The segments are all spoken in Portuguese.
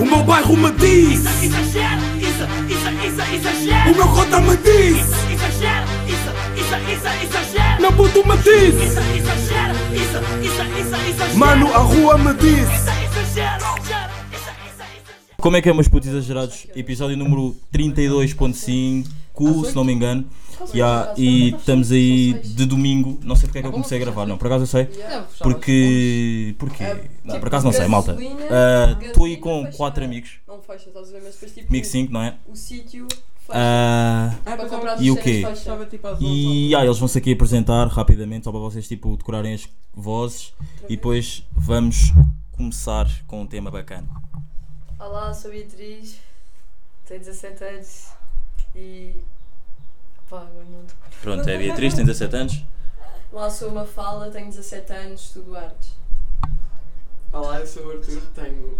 O meu bairro me diz Isso, exagero, isso, isso, isso, exagero. O meu cota me diz Isso, exagero, isso, isso, isso, exagero. Meu puto me diz Isso, exagero, isso, isso, isso, exagero. Mano, a rua me diz isso, exagero. Como é que é, meus putos exagerados? Episódio número 32.5, se não me engano. Yeah, e estamos aí de domingo. Não sei porque é que eu comecei a gravar, não, por acaso eu sei. Porque. Porquê? Não, por acaso não sei, malta. Estou aí com quatro amigos, Não fecha, estás a ver? Mas depois tipo. comigo 5, não é? O sítio. Ah, comprar e o quê? tipo e ah, eles vão-se aqui apresentar rapidamente, só para vocês tipo, decorarem as vozes. E depois vamos começar com um tema bacana. Olá, sou Beatriz, tenho 17 anos e. Pá, agora não. Pronto, é a Beatriz, tem 17 anos. Lá sou uma fala, tenho 17 anos, estudo artes. Olá, eu sou o Arthur, tenho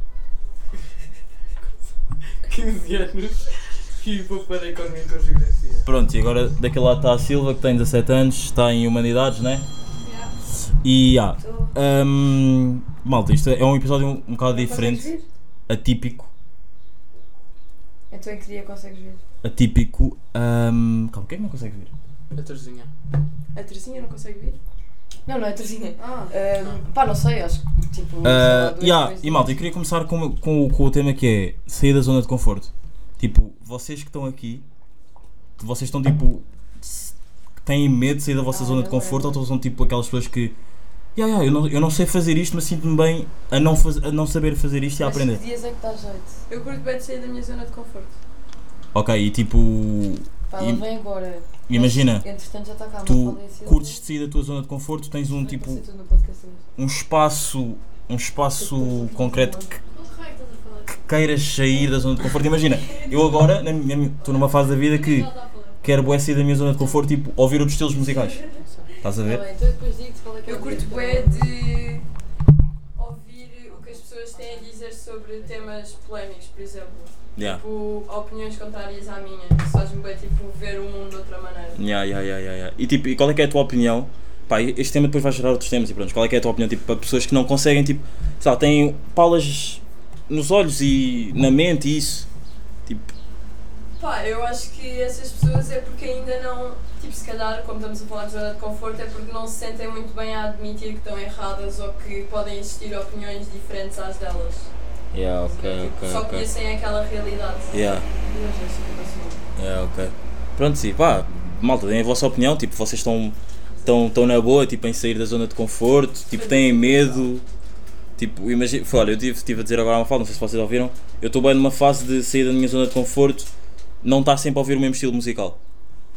15 anos e vou para a Economia com Geografia. Pronto, e agora daquele lado está a Silva, que tem 17 anos, está em Humanidades, né? E ah, hum, malta, isto é um episódio um, um bocado diferente, atípico, Então em que dia consegues ver? Atípico. hum, calma, quem é que não consegue ver? A Terzinha. A Terezinha não consegue ver? Não, não é a Terezinha. Ah. Ahm, pá, não sei, acho que tipo. sei lá, Ah, yeah, e malta, eu queria começar com, com, com o tema que é sair da zona de conforto. Tipo, vocês que estão aqui, vocês estão tipo. têm medo de sair da vossa Ah, zona de conforto não. ou são tipo aquelas pessoas que. Yeah, yeah, eu, não, eu não sei fazer isto, mas sinto-me bem a não, faz, a não saber fazer isto e a aprender. que dias é que dá jeito? Eu curto bem de sair da minha zona de conforto. Ok, e tipo. Pá, ela vem agora. Imagina, entretanto já está cá. tu curtes de sair da tua zona de conforto, tens um tipo. um espaço. um espaço concreto que, que queiras sair da zona de conforto. Imagina, eu agora na minha- estou numa fase da vida que quero bué sair da minha zona de conforto, tipo, ouvir outros estilos musicais. Estás a Tá ver? bem, então depois digo-te qual é que é Eu o curto bué de ouvir o que as pessoas têm a dizer sobre temas polémicos, por exemplo. Yeah. Tipo, opiniões contrárias à minha. Isso faz-me bué, tipo, ver o mundo de outra maneira. Yeah, yeah, yeah, yeah, yeah. E tipo, e qual é que é a tua opinião? Pá, este tema depois vai gerar outros temas e pronto. Qual é que é a tua opinião tipo, para pessoas que não conseguem, tipo, sei lá, têm palas nos olhos e na mente e isso? Tipo, Pá, eu acho que essas pessoas é porque ainda não. Tipo, se calhar, como estamos a falar de zona de conforto, é porque não se sentem muito bem a admitir que estão erradas ou que podem existir opiniões diferentes às delas. Yeah, ok, Tipo, ok, só ok. conhecem aquela realidade. Yeah. É, ok. Pronto, sim, pá, malta, deem a vossa opinião, tipo, vocês estão, estão, estão na boa, tipo, em sair da zona de conforto, tipo, têm medo, tipo, imagina, olha, eu tive, tive a dizer agora uma fala, não sei se vocês ouviram, eu estou bem numa fase de sair da minha zona de conforto, não estar sempre a ouvir o mesmo estilo musical.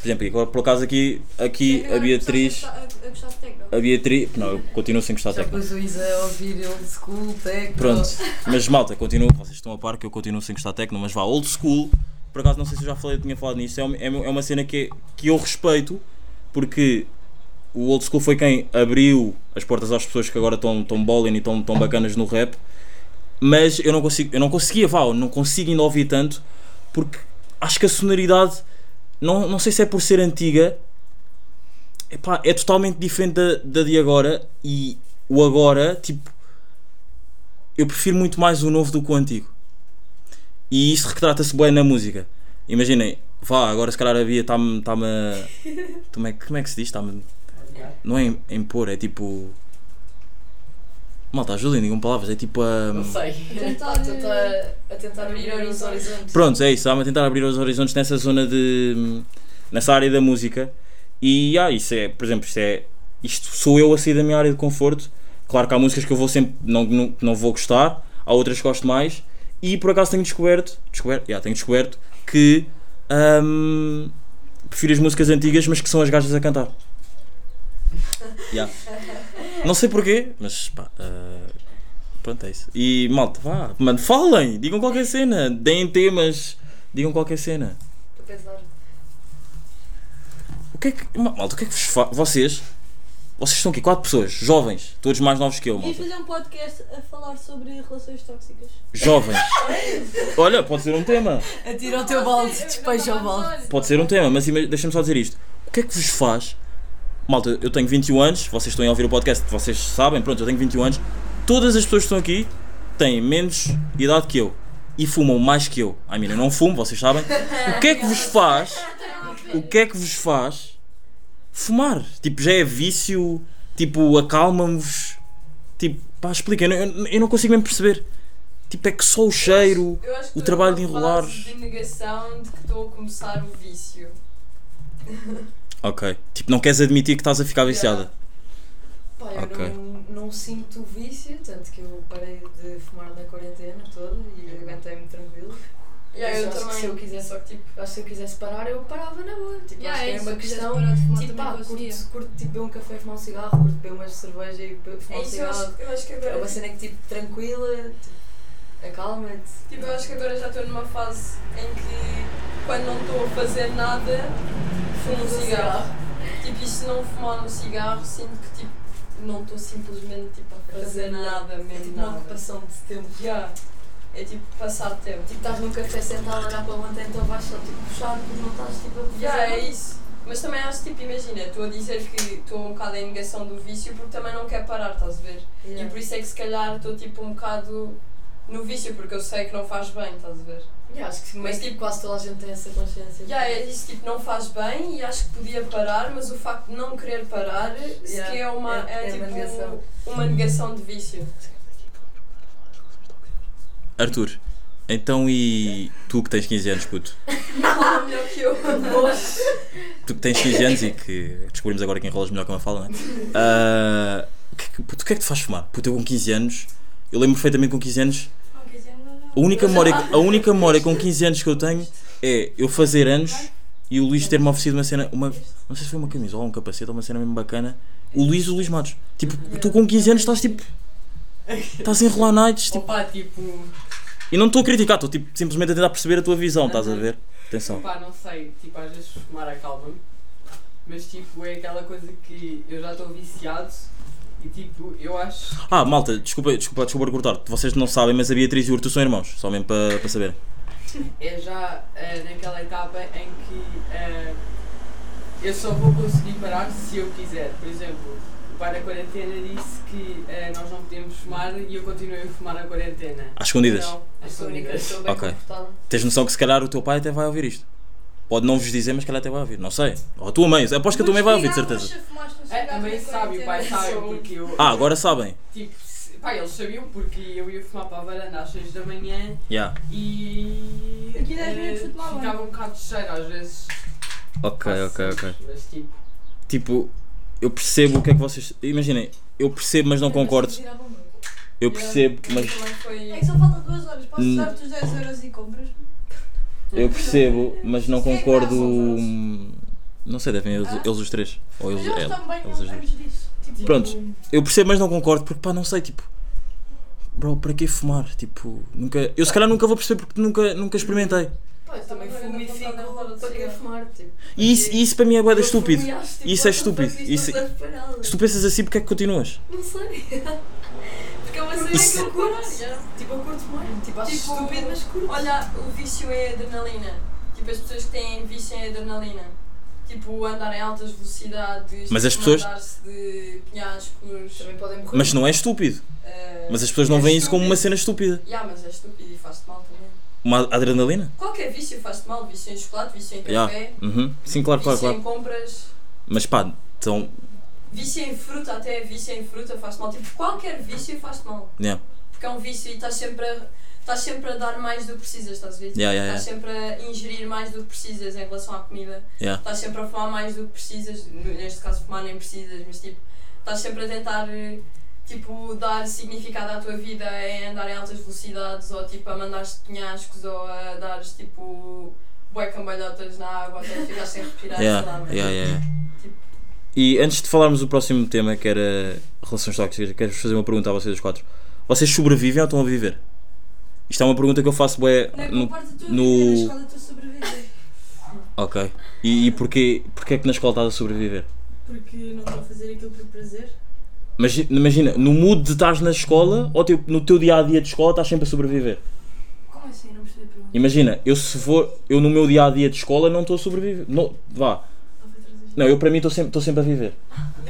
Por exemplo, agora, por acaso aqui, aqui a Beatriz, a Beatriz, não, eu continuo sem gostar de técnica. pôs o Isa a ouvir old school, techno. Pronto, mas malta, continuo, vocês estão a par que eu continuo sem gostar de techno, mas vá, old school, por acaso não sei se eu já falei, tinha falado nisto, é uma, é uma- é uma cena que, que eu respeito, porque o old school foi quem abriu as portas às pessoas que agora estão tão bowling e estão tão bacanas no rap, mas eu não consigo, eu não conseguia, vá, eu não consigo ainda ouvir tanto, porque acho que a sonoridade, não, não sei se é por ser antiga, epá, é totalmente diferente da, da de agora, e o agora, tipo, eu prefiro muito mais o novo do que o antigo. E isto retrata-se bem na música. Imaginem, vá, agora se calhar a Bia está-me. Está-me a- como, é, que- como é que se diz? Está-me. Não é em- impor, é tipo. Malta, ajudem, digam palavras, é tipo a. Não sei. A tentar, a tentar, a tentar abrir os horizontes. Pronto, é isso, estava a tentar abrir os horizontes nessa zona de. nessa área da música. E ah, isso é, por exemplo, isto é. Isto sou eu a sair da minha área de conforto. Claro que há músicas que eu vou sempre. não, não, não vou gostar, há outras que gosto mais. E por acaso tenho descoberto. Descoberto? Yeah, tenho descoberto que. hum, prefiro as músicas antigas, mas que são as gajas a cantar. Yeah. Não sei porquê, mas pá. ah, pronto, é isso. E malta, vá, mano, falem, digam qualquer cena, deem temas, digam qualquer cena. Estou a pensar. O que é que. ma- Malta, o que é que vos fa... Vocês. Vocês estão aqui, quatro pessoas, jovens, todos mais novos que eu, malta. fazer um podcast a falar sobre relações tóxicas. Jovens. Olha, pode ser um tema. Atira o teu balde, despeja o balde. Pode ser um tema, mas ima- deixa-me só dizer isto. O que é que vos faz? Malta, eu tenho 21 anos, vocês estão a ouvir o podcast, vocês sabem, pronto, eu tenho 21 anos. Todas as pessoas que estão aqui têm menos idade que eu. e fumam mais que eu. I mean, eu não fumo, vocês sabem. O que é que vos faz? O que é que vos faz fumar? Tipo, já é vício? Tipo, acalma-vos? Tipo, pá, expliquem, eu, eu, eu não consigo mesmo perceber. Tipo, é que só o cheiro, Eu acho que o trabalho de enrolar. de negação de que estou a começar o vício. Ok. Tipo, não queres admitir que estás a ficar viciada. Pá, eu Ok. não, não sinto vício, tanto que eu parei de fumar na quarentena toda e aguentei-me tranquilo. Yeah, Mas eu acho que também. se eu quisesse, Só que tipo. acho que se eu quisesse parar, eu parava na boa. Tipo, Yeah, acho que é é uma questão. parar de fumar Tipo, pá, curto, curto tipo, beber um café e fumar um cigarro, curto beber umas cerveja e be- fumar É um isso, eu cigarro. acho, eu acho que É agora. uma cena que tipo tranquila, tipo, acalma-te. Tipo, eu acho que agora já estou numa fase em que quando não estou a fazer nada, fumo um cigarro. Tipo, e se não fumar um cigarro, sinto que tipo, não estou simplesmente tipo, a fazer nada É mesmo. tipo uma nada. ocupação de tempo. Yeah. É tipo passar tempo. Tipo, estás num café sentado a olhar para o monte, então vais só tipo puxar porque não estás tipo a fazer Yeah, é nada. isso. Mas também acho tipo, imagina, estou a dizer que estou um bocado em negação do vício porque também não quero parar, estás a ver? E Yeah. por isso é que se calhar estou tipo um bocado no vício porque eu sei que não faz bem, estás a ver? Yeah, acho que Mas, mas, tipo, quase toda a gente tem essa consciência. Já, é isso, tipo, não faz bem e acho que podia parar, mas o facto de não querer parar Yeah, que é uma, é- é, é uma tipo, negação. uma negação de vício. Arthur, então e tu que tens 15 anos, puto? Fala melhor que eu. Tu que tens 15 anos e que descobrimos agora que enrolas melhor que uma fala, não é? O, que, é que- puto, o que é que te faz fumar? Puto, eu com 15 anos, eu lembro perfeitamente com 15 anos, Não, quer dizer, não, não. A única memória, a única memória com 15 anos que eu tenho é eu fazer anos e o Luís ter-me oferecido uma cena, uma, não sei se foi uma camisola, um capacete ou uma cena mesmo bacana. O Luís, o Luís Matos. Tipo, tu com 15 anos estás tipo. Estás a enrolar nights, tipo. Opa, tipo, E não estou a criticar, estou tipo, simplesmente a tentar perceber a tua visão, estás a ver? Atenção. pá, não sei, tipo, às vezes fumar acalma-me, mas tipo, é aquela coisa que eu já estou viciado e tipo, eu acho. Ah, malta, desculpa, desculpa, desculpa cortar. Vocês não sabem, mas a Beatriz e o Arthur são irmãos, só mesmo para para saber. é já eh, naquela etapa em que eh, eu só vou conseguir parar se eu quiser. Por exemplo, o pai da quarentena disse que eh, nós não podíamos fumar e eu continuei a fumar na quarentena. Às escondidas. Não, às escondidas. Ok. Tens noção que se calhar o teu pai até vai ouvir isto. Pode não vos dizer, mas se calhar até vai ouvir. Não sei. Ou a tua mãe. Aposto que a tua mãe vai ouvir, de certeza. É, também sabe, o pai sabe, porque eu. Ah, agora sabem. Tipo, se- pá, eles sabiam porque eu ia fumar para a varanda às 6 da manhã Yeah. e. Aqui dez eh, minutos de banho. Ficava um bocado de cheiro às vezes. Ok, ok, ok. Mas tipo. Tipo, eu percebo o que é que vocês. Imaginem, eu percebo, mas não concordo. Eu percebo, mas. Foi. É que só faltam duas horas. Posso Hum. dar-te os 10 euros e compras? Eu percebo, mas não é concordo. Não sei, devem eles, eles os três. Ou eles, ela, também eles os dois. disso. Tipo, Pronto. Eu percebo, mas não concordo, porque pá, não sei, tipo. Bro, para que fumar? Tipo, nunca. Eu se calhar nunca vou perceber porque nunca, nunca experimentei. Pá, eu também fumo e fico para que fumar, tipo. E isso, e isso para mim é boeda estúpido. tipo, Isso é estúpido. Isso- nada. Se tu pensas assim, porque é que continuas? Não sei. É uma cena que eu curto. Yeah. Tipo, eu curto mais. Tipo, acho Tipo, estúpido, mas curto. Olha, o vício é adrenalina. Tipo, as pessoas que têm vício em adrenalina. Tipo, andar em altas velocidades. Mas as pessoas- de penhascos. Também podem morrer. Mas não é estúpido. eh, Mas as pessoas não é veem isso como uma cena estúpida. Yeah, mas é estúpido e faz-te mal também. Uma adrenalina? Qualquer vício faz-te mal. Vício em chocolate, vício em Yeah. café, Uhum. Sim, claro, claro, vício em claro. compras. Mas pá, então. Vício em fruta, até vício em fruta faz-te mal. Tipo, qualquer vício faz-te mal. Yeah. Porque é um vício e estás sempre a, estás sempre a dar mais do que precisas, estás a ver? Yeah, yeah, estás sempre a ingerir mais do que precisas em relação à comida. Estás sempre a fumar mais do que precisas. Neste caso, fumar nem precisas, mas tipo, estás sempre a tentar eh, tipo, dar significado à tua vida em andar em altas velocidades ou tipo a mandar-te penhascos ou a dares tipo bué cambalhotas na água até ficar sem respirar. Yeah, sei lá, mas, yeah, yeah. Tipo, E antes de falarmos do próximo tema, que era relações tóxicas, quero fazer uma pergunta a vocês quatro. Vocês sobrevivem ou estão a viver? Isto é uma pergunta que eu faço bué é no... no- escola estou a sobreviver. Ok. E, e porquê, porquê é que na escola estás a sobreviver? Porque não estou a fazer aquilo por prazer. Mas imagina, no mood de estás na escola ou tipo, no teu dia a dia de escola estás sempre a sobreviver? Como assim? Não percebi a pergunta. Imagina, eu se for, eu no meu dia a dia de escola não estou a sobreviver. Não, vá. Não eu para mim estou sempre, estou sempre a viver.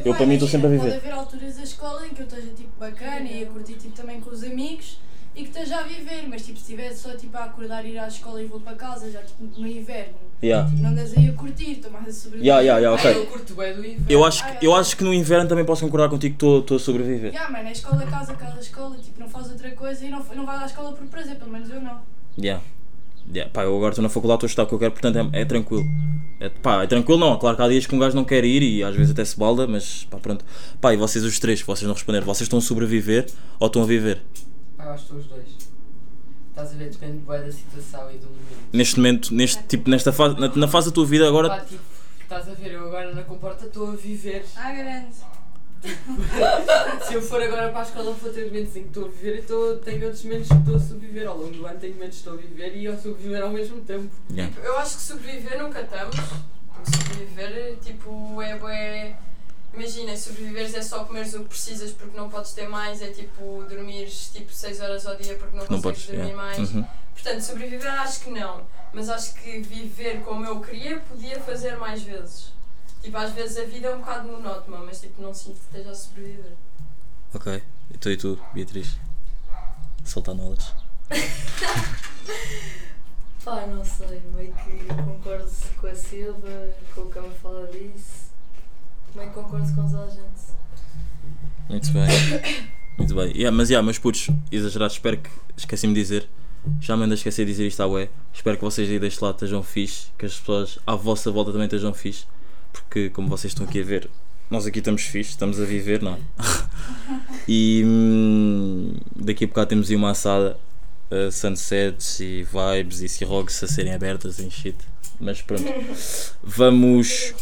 Eu para mim estou sempre a viver. Pode haver alturas da escola em que eu esteja tipo bacana e a curtir tipo, também com os amigos e que esteja a viver, mas tipo, se estivesse só tipo, a acordar, ir à escola e vou para casa, já tipo, no inverno, Yeah. tipo, não andas aí a curtir, estou mais a sobreviver. Yeah, yeah, yeah, Ah, ok. eu curto bem do inverno. Eu acho, que, eu acho que no inverno também posso concordar contigo que estou a sobreviver. Yeah, mano, é escola, casa, casa, escola, tipo, não faz outra coisa e não, não vai à escola por prazer, pelo menos eu não. Yeah. Yeah. Pá, eu agora estou na faculdade, estou a estudar o que eu quero, portanto é, é tranquilo. É, pá, é tranquilo não, claro que há dias que um gajo não quer ir e às vezes até se balda, mas pá, pronto. Pá, e vocês os três, vocês não responderam, vocês estão a sobreviver ou estão a viver? Ah, eu acho que estou os dois. Estás a ver, depende bem da situação e do momento. Neste momento, neste, tipo, nesta fase, na, na fase da tua vida agora, Pá, tipo, estás a ver, eu agora na comporta estou a viver. Ah, grande. Se eu for agora para a escola vou ter momentos em que estou a viver e estou, tenho outros momentos que estou a sobreviver. Ao longo do ano tenho momentos que estou a viver e a sobreviver ao mesmo tempo. yeah. Eu acho que sobreviver nunca estamos. Porque sobreviver, tipo, é bué. Imagina, sobreviveres é só comeres o que precisas porque não podes ter mais, é tipo dormires tipo 6 horas ao dia porque não, não consegues podes. dormir mais. Uhum. Portanto, sobreviver acho que não. Mas acho que viver como eu queria podia fazer mais vezes. Tipo, às vezes a vida é um bocado monótona, mas tipo, não sinto que esteja a sobreviver. Ok. E tu e tu, Beatriz? Soltar knowledge. Pá, não sei, meio que concordo com a Silva, com o que ela fala disso. Meio que concordo com toda a gente. Muito bem. Muito bem. Yeah, mas, yeah, meus putos, exagerado, espero que. Esqueci-me de dizer. Já me ando a esquecer de dizer isto à ué. Espero que vocês aí deste lado estejam fixe. Que as pessoas à vossa volta também estejam fixe. Porque, como vocês estão aqui a ver, nós aqui estamos fixe, estamos a viver, não é? e hum, daqui a bocado temos aí uma assada. uh, sunsets e vibes e Cirogs a serem abertas em shit. Mas pronto. Vamos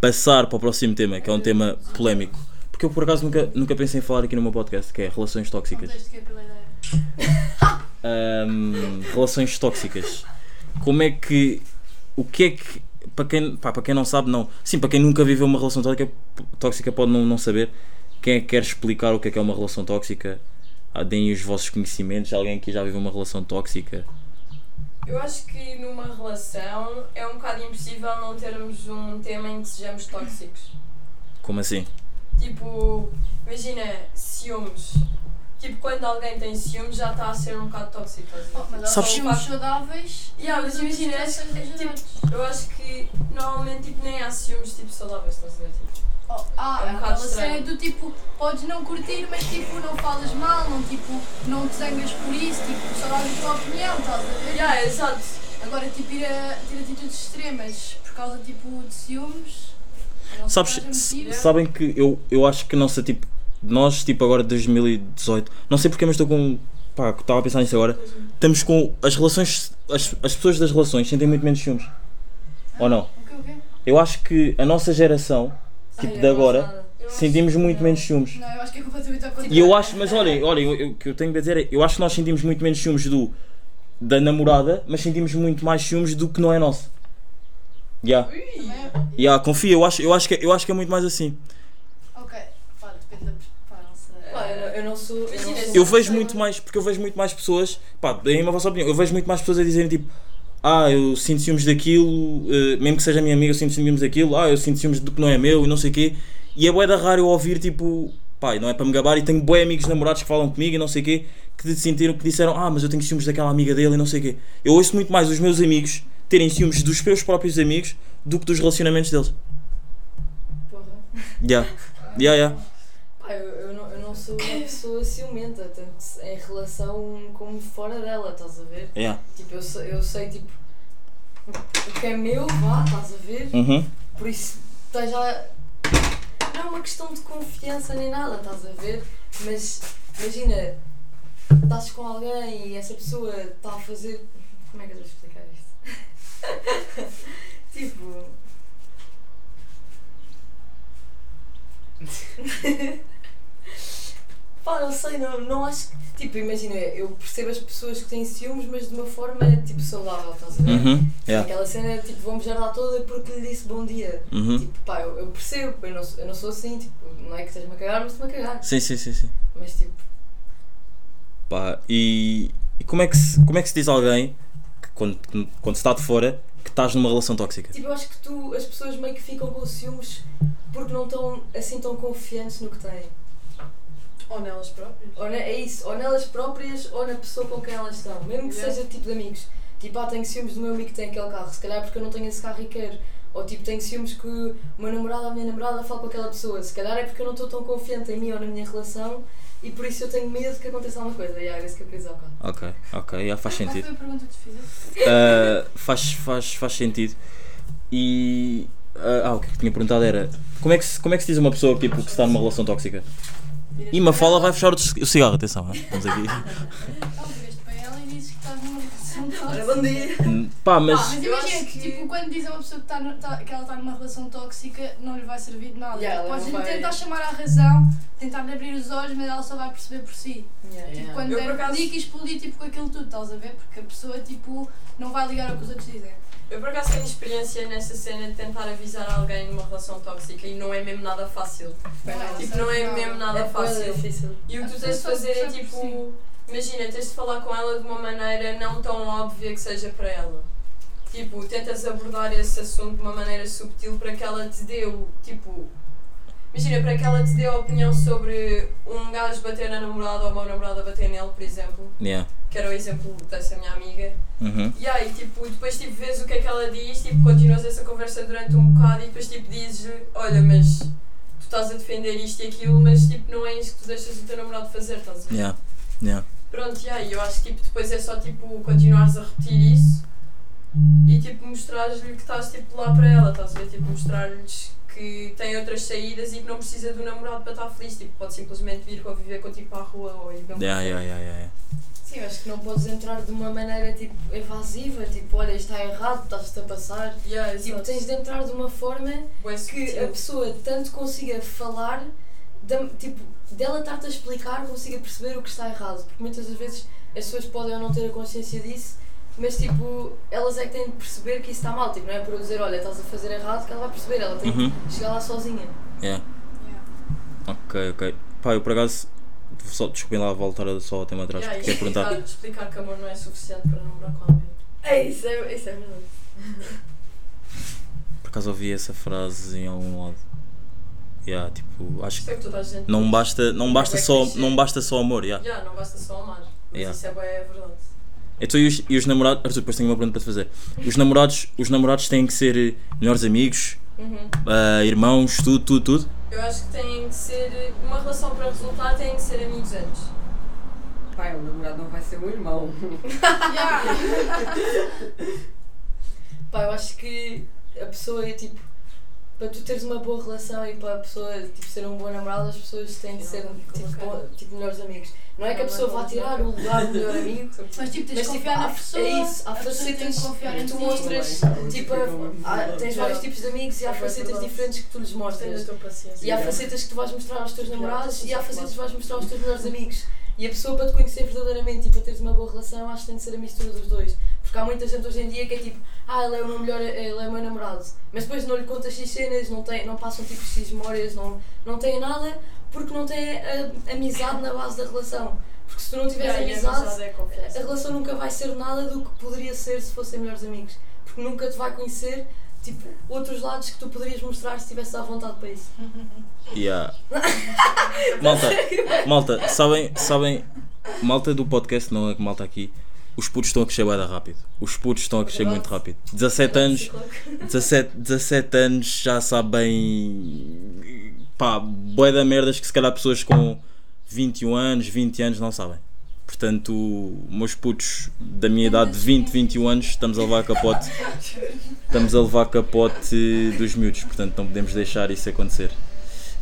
passar para o próximo tema, que é um tema polémico. Porque eu por acaso nunca, nunca pensei em falar aqui no meu podcast, que é relações tóxicas. Ahm, relações tóxicas. Como é que. O que é que. Para quem, pá, para quem não sabe, não. Sim, para quem nunca viveu uma relação tóxica, tóxica pode não, não saber. Quem é que quer explicar o que é que é uma relação tóxica? Ah, deem os vossos conhecimentos. Alguém aqui já viveu uma relação tóxica? Eu acho que numa relação é um bocado impossível não termos um tema em que sejamos tóxicos. Como assim? Tipo, imagina, ciúmes. Tipo, quando alguém tem ciúmes já está a ser um bocado tóxico. estás a ver? Oh, mas há Sabes- ciúmes saudáveis. Yeah, mas e imagina, que é, é, tipo, eu acho que normalmente tipo, nem há ciúmes tipo, saudáveis, estás a ver? Tipo, Oh, ah, É um bocado aquela cena estranho. do tipo, podes não curtir, mas tipo, não falas mal, não, tipo, não te zangas por isso, tipo, só dás a tua opinião, estás a ver? yeah, exato. Agora, tipo, ir a ter atitudes extremas por causa, tipo, de ciúmes. não sei Sabes, a mentir. sabem que eu, eu acho que nossa, tipo, nós, tipo, agora de 2018, não sei porque, mas estou com. Pá, estava a pensar nisso agora. Estamos com. As relações. As, as pessoas das relações sentem muito menos ciúmes. Ou não? Eu acho que a nossa geração, tipo, Ai, de agora, sentimos muito menos ciúmes. Não, eu acho que é completamente ao contrário. E eu acho, mas olhem, olhem, o que eu tenho a dizer é, eu acho que nós sentimos muito menos ciúmes do da namorada, mas sentimos muito mais ciúmes do que não é nosso. Yeah. É- Yeah, confia, eu acho, eu, acho que, eu acho que é muito mais assim. Ok, pá, depende da. Pá, não sei. Pá, eu, não- eu não sou. Eu, não sou Eu vejo muito mais, porque eu vejo muito mais pessoas, pá, deem-me a vossa opinião, eu vejo muito mais pessoas a dizerem tipo, ah, eu sinto ciúmes daquilo, eh, mesmo que seja minha amiga, eu sinto ciúmes daquilo, ah, eu sinto ciúmes do que não é meu e não sei o quê. E é bué da raro eu ouvir tipo, pá, e não é para me gabar, e tenho bué amigos namorados que falam comigo e não sei o quê, que sentiram, que disseram, ah, mas eu tenho ciúmes daquela amiga dele e não sei o quê. Eu ouço muito mais os meus amigos terem ciúmes dos meus próprios amigos do que dos relacionamentos deles. Porra. Yeah. Yeah, yeah. Não, sou uma pessoa ciumenta, tanto em relação como fora dela, estás a ver? Yeah. Tipo, eu sei, eu sei tipo, o que é meu, vá, estás a ver? Uhum. Por isso, esteja. Não é uma questão de confiança nem nada, estás a ver? Mas imagina, estás com alguém e essa pessoa está a fazer. Como é que eu devo explicar isto? tipo. Pá, não sei, não, não acho que. Tipo, imagina, eu percebo as pessoas que têm ciúmes, mas de uma forma tipo saudável, estás a ver? Uhum. Yeah. Aquela cena tipo, vou beijar lá toda porque lhe disse bom dia. Uhum. Tipo, pá, eu, eu percebo, eu não, sou- eu não sou assim, tipo, não é que esteja-me a cagar, mas estou-me a cagar. Sim, sim, sim, sim. Mas tipo, Pá, e, e como, é que se, como é que se diz alguém que quando, quando se está de fora que estás numa relação tóxica? tipo, eu acho que tu, as pessoas meio que ficam com ciúmes porque não estão assim tão confiantes no que têm. Ou nelas próprias. Ou na- é isso, ou nelas próprias ou na pessoa com quem elas estão. Mesmo que Yeah. seja tipo de amigos. Tipo, ah, tenho ciúmes do meu amigo que tem aquele carro, se calhar porque eu não tenho esse carro e quero. Ou tipo, tenho ciúmes que o meu namorado ou a minha namorada fala com aquela pessoa. Se calhar é porque eu não estou tão confiante em mim ou na minha relação e por isso eu tenho medo que aconteça alguma coisa. E era isso que eu dizer ao carro. Ok, ok, já faz Qual sentido. foi a pergunta que te? Uh, faz, faz, faz sentido. E. uh, ah, o que é que tinha perguntado era como é que se, como é que se diz uma pessoa tipo, que está numa relação tóxica? E uma fala vai fechar o ci- o cigarro, atenção, estamos aqui. Tóxica. bom dia! Pá, mas. Mas Eu imagina que, tipo, quando dizem a uma pessoa que, tá no- tá- que ela está numa relação tóxica, não lhe vai servir de nada. Yeah, Podes não vai- tentar chamar à razão, tentar lhe abrir os olhos, mas ela só vai perceber por si. Yeah. Tipo, quando Eu, der por acaso- clique e explodir tipo, com aquilo tudo, estás a ver? Porque a pessoa tipo, não vai ligar ao que os outros dizem. Eu por acaso tenho experiência nessa cena de tentar avisar alguém numa relação tóxica e não é mesmo nada fácil. Tipo, não é mesmo nada É fácil. difícil. E o que tu tens de fazer é tipo. Imagina, tens de falar com ela de uma maneira não tão óbvia que seja para ela. Tipo, tentas abordar esse assunto de uma maneira subtil para que ela te dê o. Tipo. Imagina, para que ela te dê a opinião sobre um gajo bater na namorada ou uma namorada bater nele, por exemplo. Yeah. Que era o exemplo dessa minha amiga. Uhum. E aí, tipo, depois tipo, vês o que é que ela diz, tipo, continuas essa conversa durante um bocado e depois tipo dizes-lhe, olha, mas tu estás a defender isto e aquilo, mas tipo, não é isso que tu deixas o teu namorado fazer, estás a ver? Yeah. Yeah. Pronto, e aí, eu acho que tipo, depois é só tipo, continuares a repetir isso e tipo, mostrares-lhe que estás tipo lá para ela, estás a ver? Tipo, mostrar-lhes que tem outras saídas e que não precisa do namorado para estar feliz, tipo, pode simplesmente vir conviver contigo para a rua ou ir um Yeah, yeah, yeah, yeah, yeah. Sim, eu acho que não podes entrar de uma maneira tipo evasiva, tipo, olha, isto está errado, estás-te a passar. Yeah, Tipo, tens de entrar de uma forma que a pessoa tanto consiga falar, da- tipo, dela estar-te a explicar, consiga perceber o que está errado. Porque muitas das vezes as pessoas podem ou não ter a consciência disso, mas tipo, elas é que têm de perceber que isso está mal. Tipo, não é por eu dizer, olha, estás a fazer errado, que ela vai perceber, ela tem Uhum. que chegar lá sozinha. Yeah. Yeah. Ok, ok. Pá, eu por acaso. Só, desculpem lá voltar só ao tema atrás, Yeah, porque quero perguntar. explicar, explicar que amor não é suficiente para namorar com alguém. É isso, é, isso é verdade. Por acaso ouvi essa frase em algum lado. Yeah, tipo, acho que é que toda a gente não basta, não basta, É só, clichê. não basta só amor. Yeah. Yeah, não basta só amar. Mas Yeah. isso é bem é verdade. Então, e os, e os namorados. Arthur, depois tenho uma pergunta para te fazer. Os namorados, os namorados têm que ser eh, melhores amigos, Uhum. ah, irmãos, tudo, tudo, tudo. Eu acho que tem que ser. Uma relação para resultar tem que ser amigos antes. Pai, o namorado não vai ser o irmão. Pá, eu acho que a pessoa é tipo. Para tu teres uma boa relação e para a pessoa tipo, ser um bom namorado, as pessoas têm que ser tipo, como bo- tipo, melhores amigos. Não é que a pessoa vá tirar o lugar do melhor amigo, Mas tipo, tens de tipo, confiar há- na pessoa. é isso, há tem facetas que tu mostras, tipo, há- tens vários tipos de amigos e há É facetas verdade. diferentes que tu lhes mostras. E há facetas que tu vais mostrar aos teus Yeah, namorados e há a facetas que vais mostrar aos teus melhores amigos. E a pessoa para te conhecer verdadeiramente e para teres uma boa relação, acho que tem de ser a mistura dos dois. Porque há muita gente hoje em dia que é tipo, ah, ele é o meu melhor, ele é o meu namorado. Mas depois não lhe contas X cenas, não, tem, não passam tipo X memórias, não, não têm nada porque não têm a, amizade na base da relação. Porque se tu não tiveres Yeah, amizade, amizade é a relação nunca vai ser nada do que poderia ser se fossem melhores amigos. Porque nunca te vai conhecer tipo, outros lados que tu poderias mostrar se estivesse à vontade para isso. Yeah. malta, malta, sabem, sabem, malta do podcast, não é que malta aqui, os putos estão a crescer bué da rápido. Os putos estão a crescer muito rápido. 17 anos, 17, 17 anos já sabem pá, bué da merdas que se calhar pessoas com 21 anos, 20 anos não sabem. Portanto, meus putos da minha idade de 20, 21 anos, estamos a levar capote. Estamos a levar capote dos miúdos, portanto não podemos deixar isso acontecer.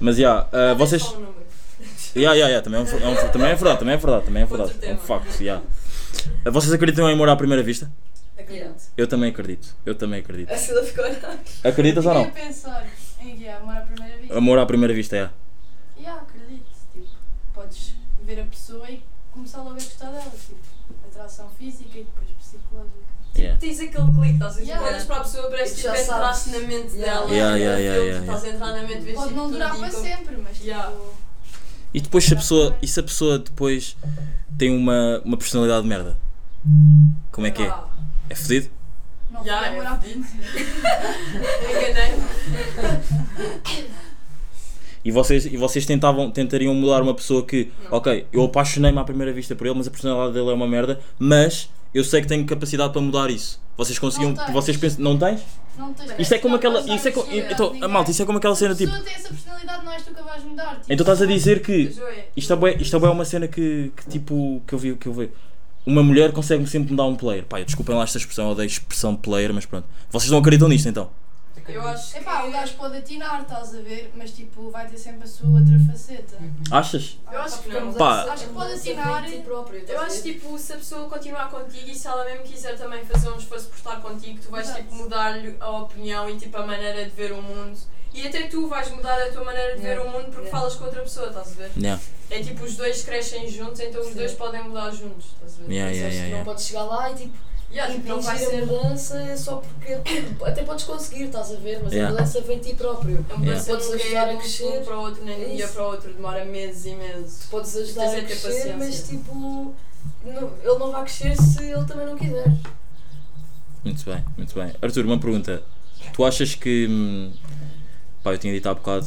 Mas já, ah, vocês. Só um número. Yeah, yeah, yeah, também, é um, é um- também é verdade, também é verdade, também é verdade. É um facto, yeah. Ah, Vocês acreditam em amor à primeira vista? Acredito. Eu também acredito, eu também acredito. A Sila ficou. Acreditas ou não? pensar é amor à primeira vista. Amor à primeira vista, é. Yeah, acredito. Tipo, podes ver a pessoa e começar logo a gostar dela. Tipo, atração física e depois psicológica. Yeah. Tens aquele clique, estás a? Yeah. Olhas para a pessoa, parece que tipo, entraste sabes. na mente Yeah. dela. Yeah, yeah, yeah, Estás a entrar na mente, vês Pode tipo, não durar para sempre, mas tipo. E depois se a pessoa, e se a pessoa depois tem uma, uma personalidade de merda? Como é que é? Ah, É fedido? Fedido. primeira Enganei. E vocês, e vocês tentavam, tentariam mudar uma pessoa que, Não. ok, eu apaixonei-me à primeira vista por ele, mas a personalidade dele é uma merda, mas eu sei que tenho capacidade para mudar isso. Vocês conseguiam. Não tens. Vocês pensam. Não tens? Não tens Isto é como aquela. Isso é dar co- personalidade então, malta, isso é como aquela cena Se tipo. pessoa tem essa personalidade, não és tu que vais mudar. Tipo, Então estás a dizer que. Isto é, isto é uma cena que, que tipo. que eu vi. Que eu vi. Uma mulher consegue sempre mudar um player. Pá, desculpem lá esta expressão, eu odeio expressão player, mas pronto. Vocês não acreditam nisto então? Eu acho que. Epá, o gajo pode atinar, estás a ver, mas tipo, vai ter sempre a sua outra faceta. Achas? Eu acho que não. Pá. Acho que pode atinar. Eu acho tipo, se a pessoa continuar contigo e se ela mesmo quiser também fazer um esforço por estar contigo, tu vais tipo mudar-lhe a opinião e tipo a maneira de ver o mundo. E até tu vais mudar a tua maneira de ver o mundo porque Yeah. falas com outra pessoa, estás a ver? Yeah. É tipo, os dois crescem juntos, então os Sim. dois podem mudar juntos, estás a ver? Yeah, yeah, yeah, não yeah. podes chegar lá e tipo Yeah, tipo, não vai ser. a mudança só porque até podes conseguir, estás a ver, mas Yeah. a mudança vem de ti próprio. A mudança Podes nunca ajudar é a de um crescer. segundo para o outro, nem de um É dia isso. para o outro, demora meses e meses. Podes ajudar Tens a é ter crescer, paciência. mas tipo não- ele não vai crescer se ele também não quiser. Muito bem, muito bem. Arthur, uma pergunta. Tu achas que. hum, Pá, eu tinha dito há bocado.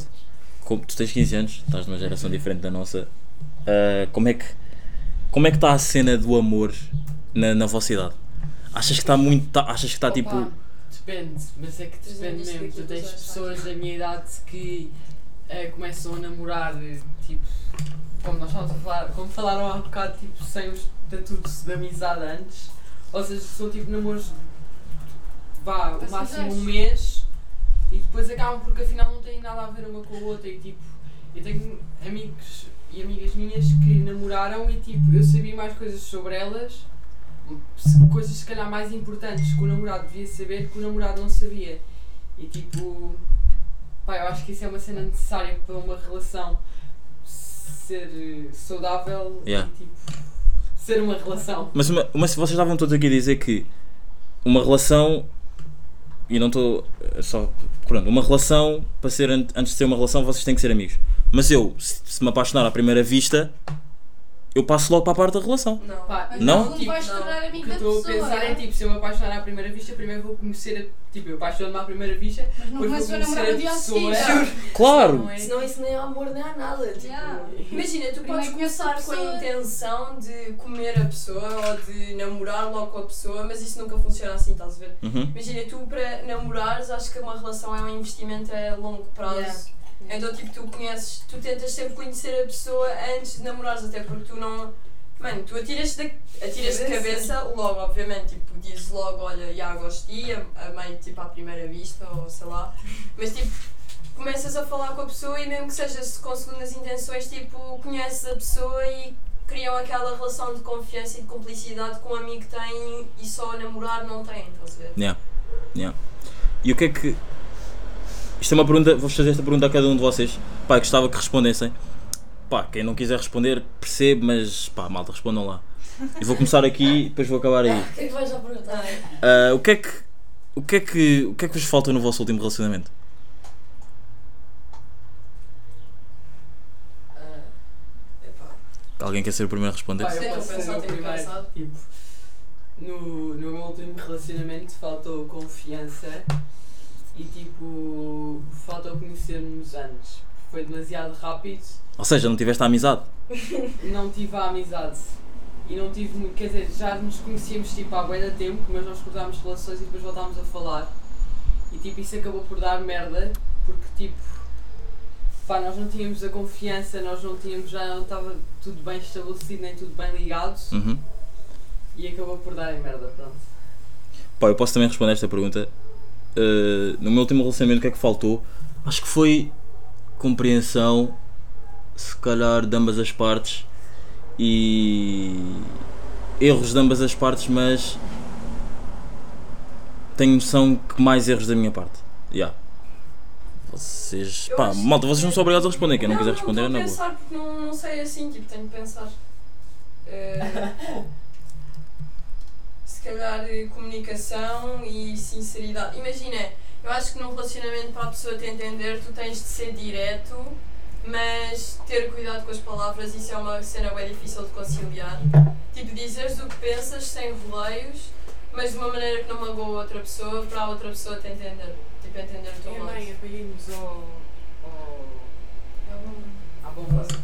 Como tu tens 15 anos, estás numa geração diferente da nossa. ah, como é que. Como é que está a cena do amor na, na vossa idade? Achas que está muito. tá- achas que está tipo. Depende, mas é que Depende mesmo. Tu tens pessoas da minha idade que eh, começam a namorar, tipo, como nós estávamos a falar, como falaram há bocado, tipo, sem o estatuto de amizade antes. Ou seja, são tipo namoros, vá, o máximo um mês e depois acabam porque afinal não têm nada a ver uma com a outra. E tipo, eu tenho amigos e amigas minhas que namoraram e tipo, eu sabia mais coisas sobre elas coisas se calhar mais importantes que o namorado devia saber que o namorado não sabia. E tipo, pá, eu acho que isso é uma cena necessária para uma relação ser saudável Yeah. e tipo, ser uma relação. Mas, mas vocês estavam todos aqui a dizer que uma relação. E não estou. eh, Só. Pronto, uma relação, para ser an- antes de ser uma relação, vocês têm que ser amigos. Mas eu, se, se me apaixonar à primeira vista, eu passo logo para a parte da relação. Não. Pá, Mas Não? fundo Tipo, vais não. tornar o amigo que da eu estou a pessoa. pensar é tipo, se eu me apaixonar à primeira vista, primeiro vou conhecer a. Tipo, eu apaixono-me à primeira vista, Mas não depois vou conhecer a a pessoa. seguir. Claro! Não é? Senão isso nem é amor nem há nada. Tipo, Yeah. Imagina, tu Primeiro podes começar com a pessoa. intenção de comer a pessoa ou de namorar logo com a pessoa, mas isso nunca funciona assim, estás a ver? Uhum. Imagina, tu para namorares, acho que uma relação é um investimento a longo prazo. Yeah. Então, tipo, tu conheces, tu tentas sempre conhecer a pessoa antes de namorares, até porque tu não. Mano, tu atiras de, atiras de Cabeça. logo, obviamente. Tipo, dizes logo, olha, já gosto de ti, amei tipo à primeira vista, ou sei lá. Mas, tipo, começas a falar com a pessoa e, mesmo que seja com segundas intenções, tipo, conheces a pessoa e criam aquela relação de confiança e de cumplicidade que um amigo tem e só a namorar não tem, estás a ver? Yeah. Yeah. E o que é que. Isto é uma pergunta, vou fazer esta pergunta a cada um de vocês. Pá, gostava que respondessem. Pá, quem não quiser responder, percebe, mas pá, malta, respondam lá. E vou começar aqui, depois vou acabar aí. O que é que vais já perguntar? Ah, o que é que. O que é que. O que é que vos falta no vosso último relacionamento? Ah. Alguém quer ser o primeiro a responder? Pá, eu posso ser o tenho primeiro. Tipo, no, no meu último relacionamento faltou confiança e tipo, faltou conhecermos antes. Foi demasiado rápido, Ou seja, não tiveste a amizade? não tive a amizade. E não tive muito, quer dizer, já nos conhecíamos tipo há bué de tempo, mas nós cortámos relações e depois voltámos a falar. E tipo, isso acabou por dar merda, porque tipo, pá, nós não tínhamos a confiança, nós não tínhamos, já não estava tudo bem estabelecido, nem tudo bem ligado. Uhum. E acabou por dar em merda, pronto. Pá, eu posso também responder esta pergunta. Uh, no meu último relacionamento, o que é que faltou? Acho que foi compreensão, se calhar, de ambas as partes e erros de ambas as partes, mas tenho noção que mais erros da minha parte. Yeah. Vocês. Eu Pá, acho malta, vocês não são obrigados a responder. Quem não, quiser responder é não estou boa. a pensar porque não, não sei assim, tipo, tenho que pensar. Eh, se calhar eh, comunicação e sinceridade. Imagina, eu acho que num relacionamento para a pessoa te entender, tu tens de ser direto, mas ter cuidado com as palavras, isso é uma cena bem difícil de conciliar. Tipo, dizeres o que pensas sem rodeios, mas de uma maneira que não magoa a outra pessoa, para a outra pessoa te entender. Tipo, entender o teu Minha mãe apaguei-nos ao, ao, bom, próximo.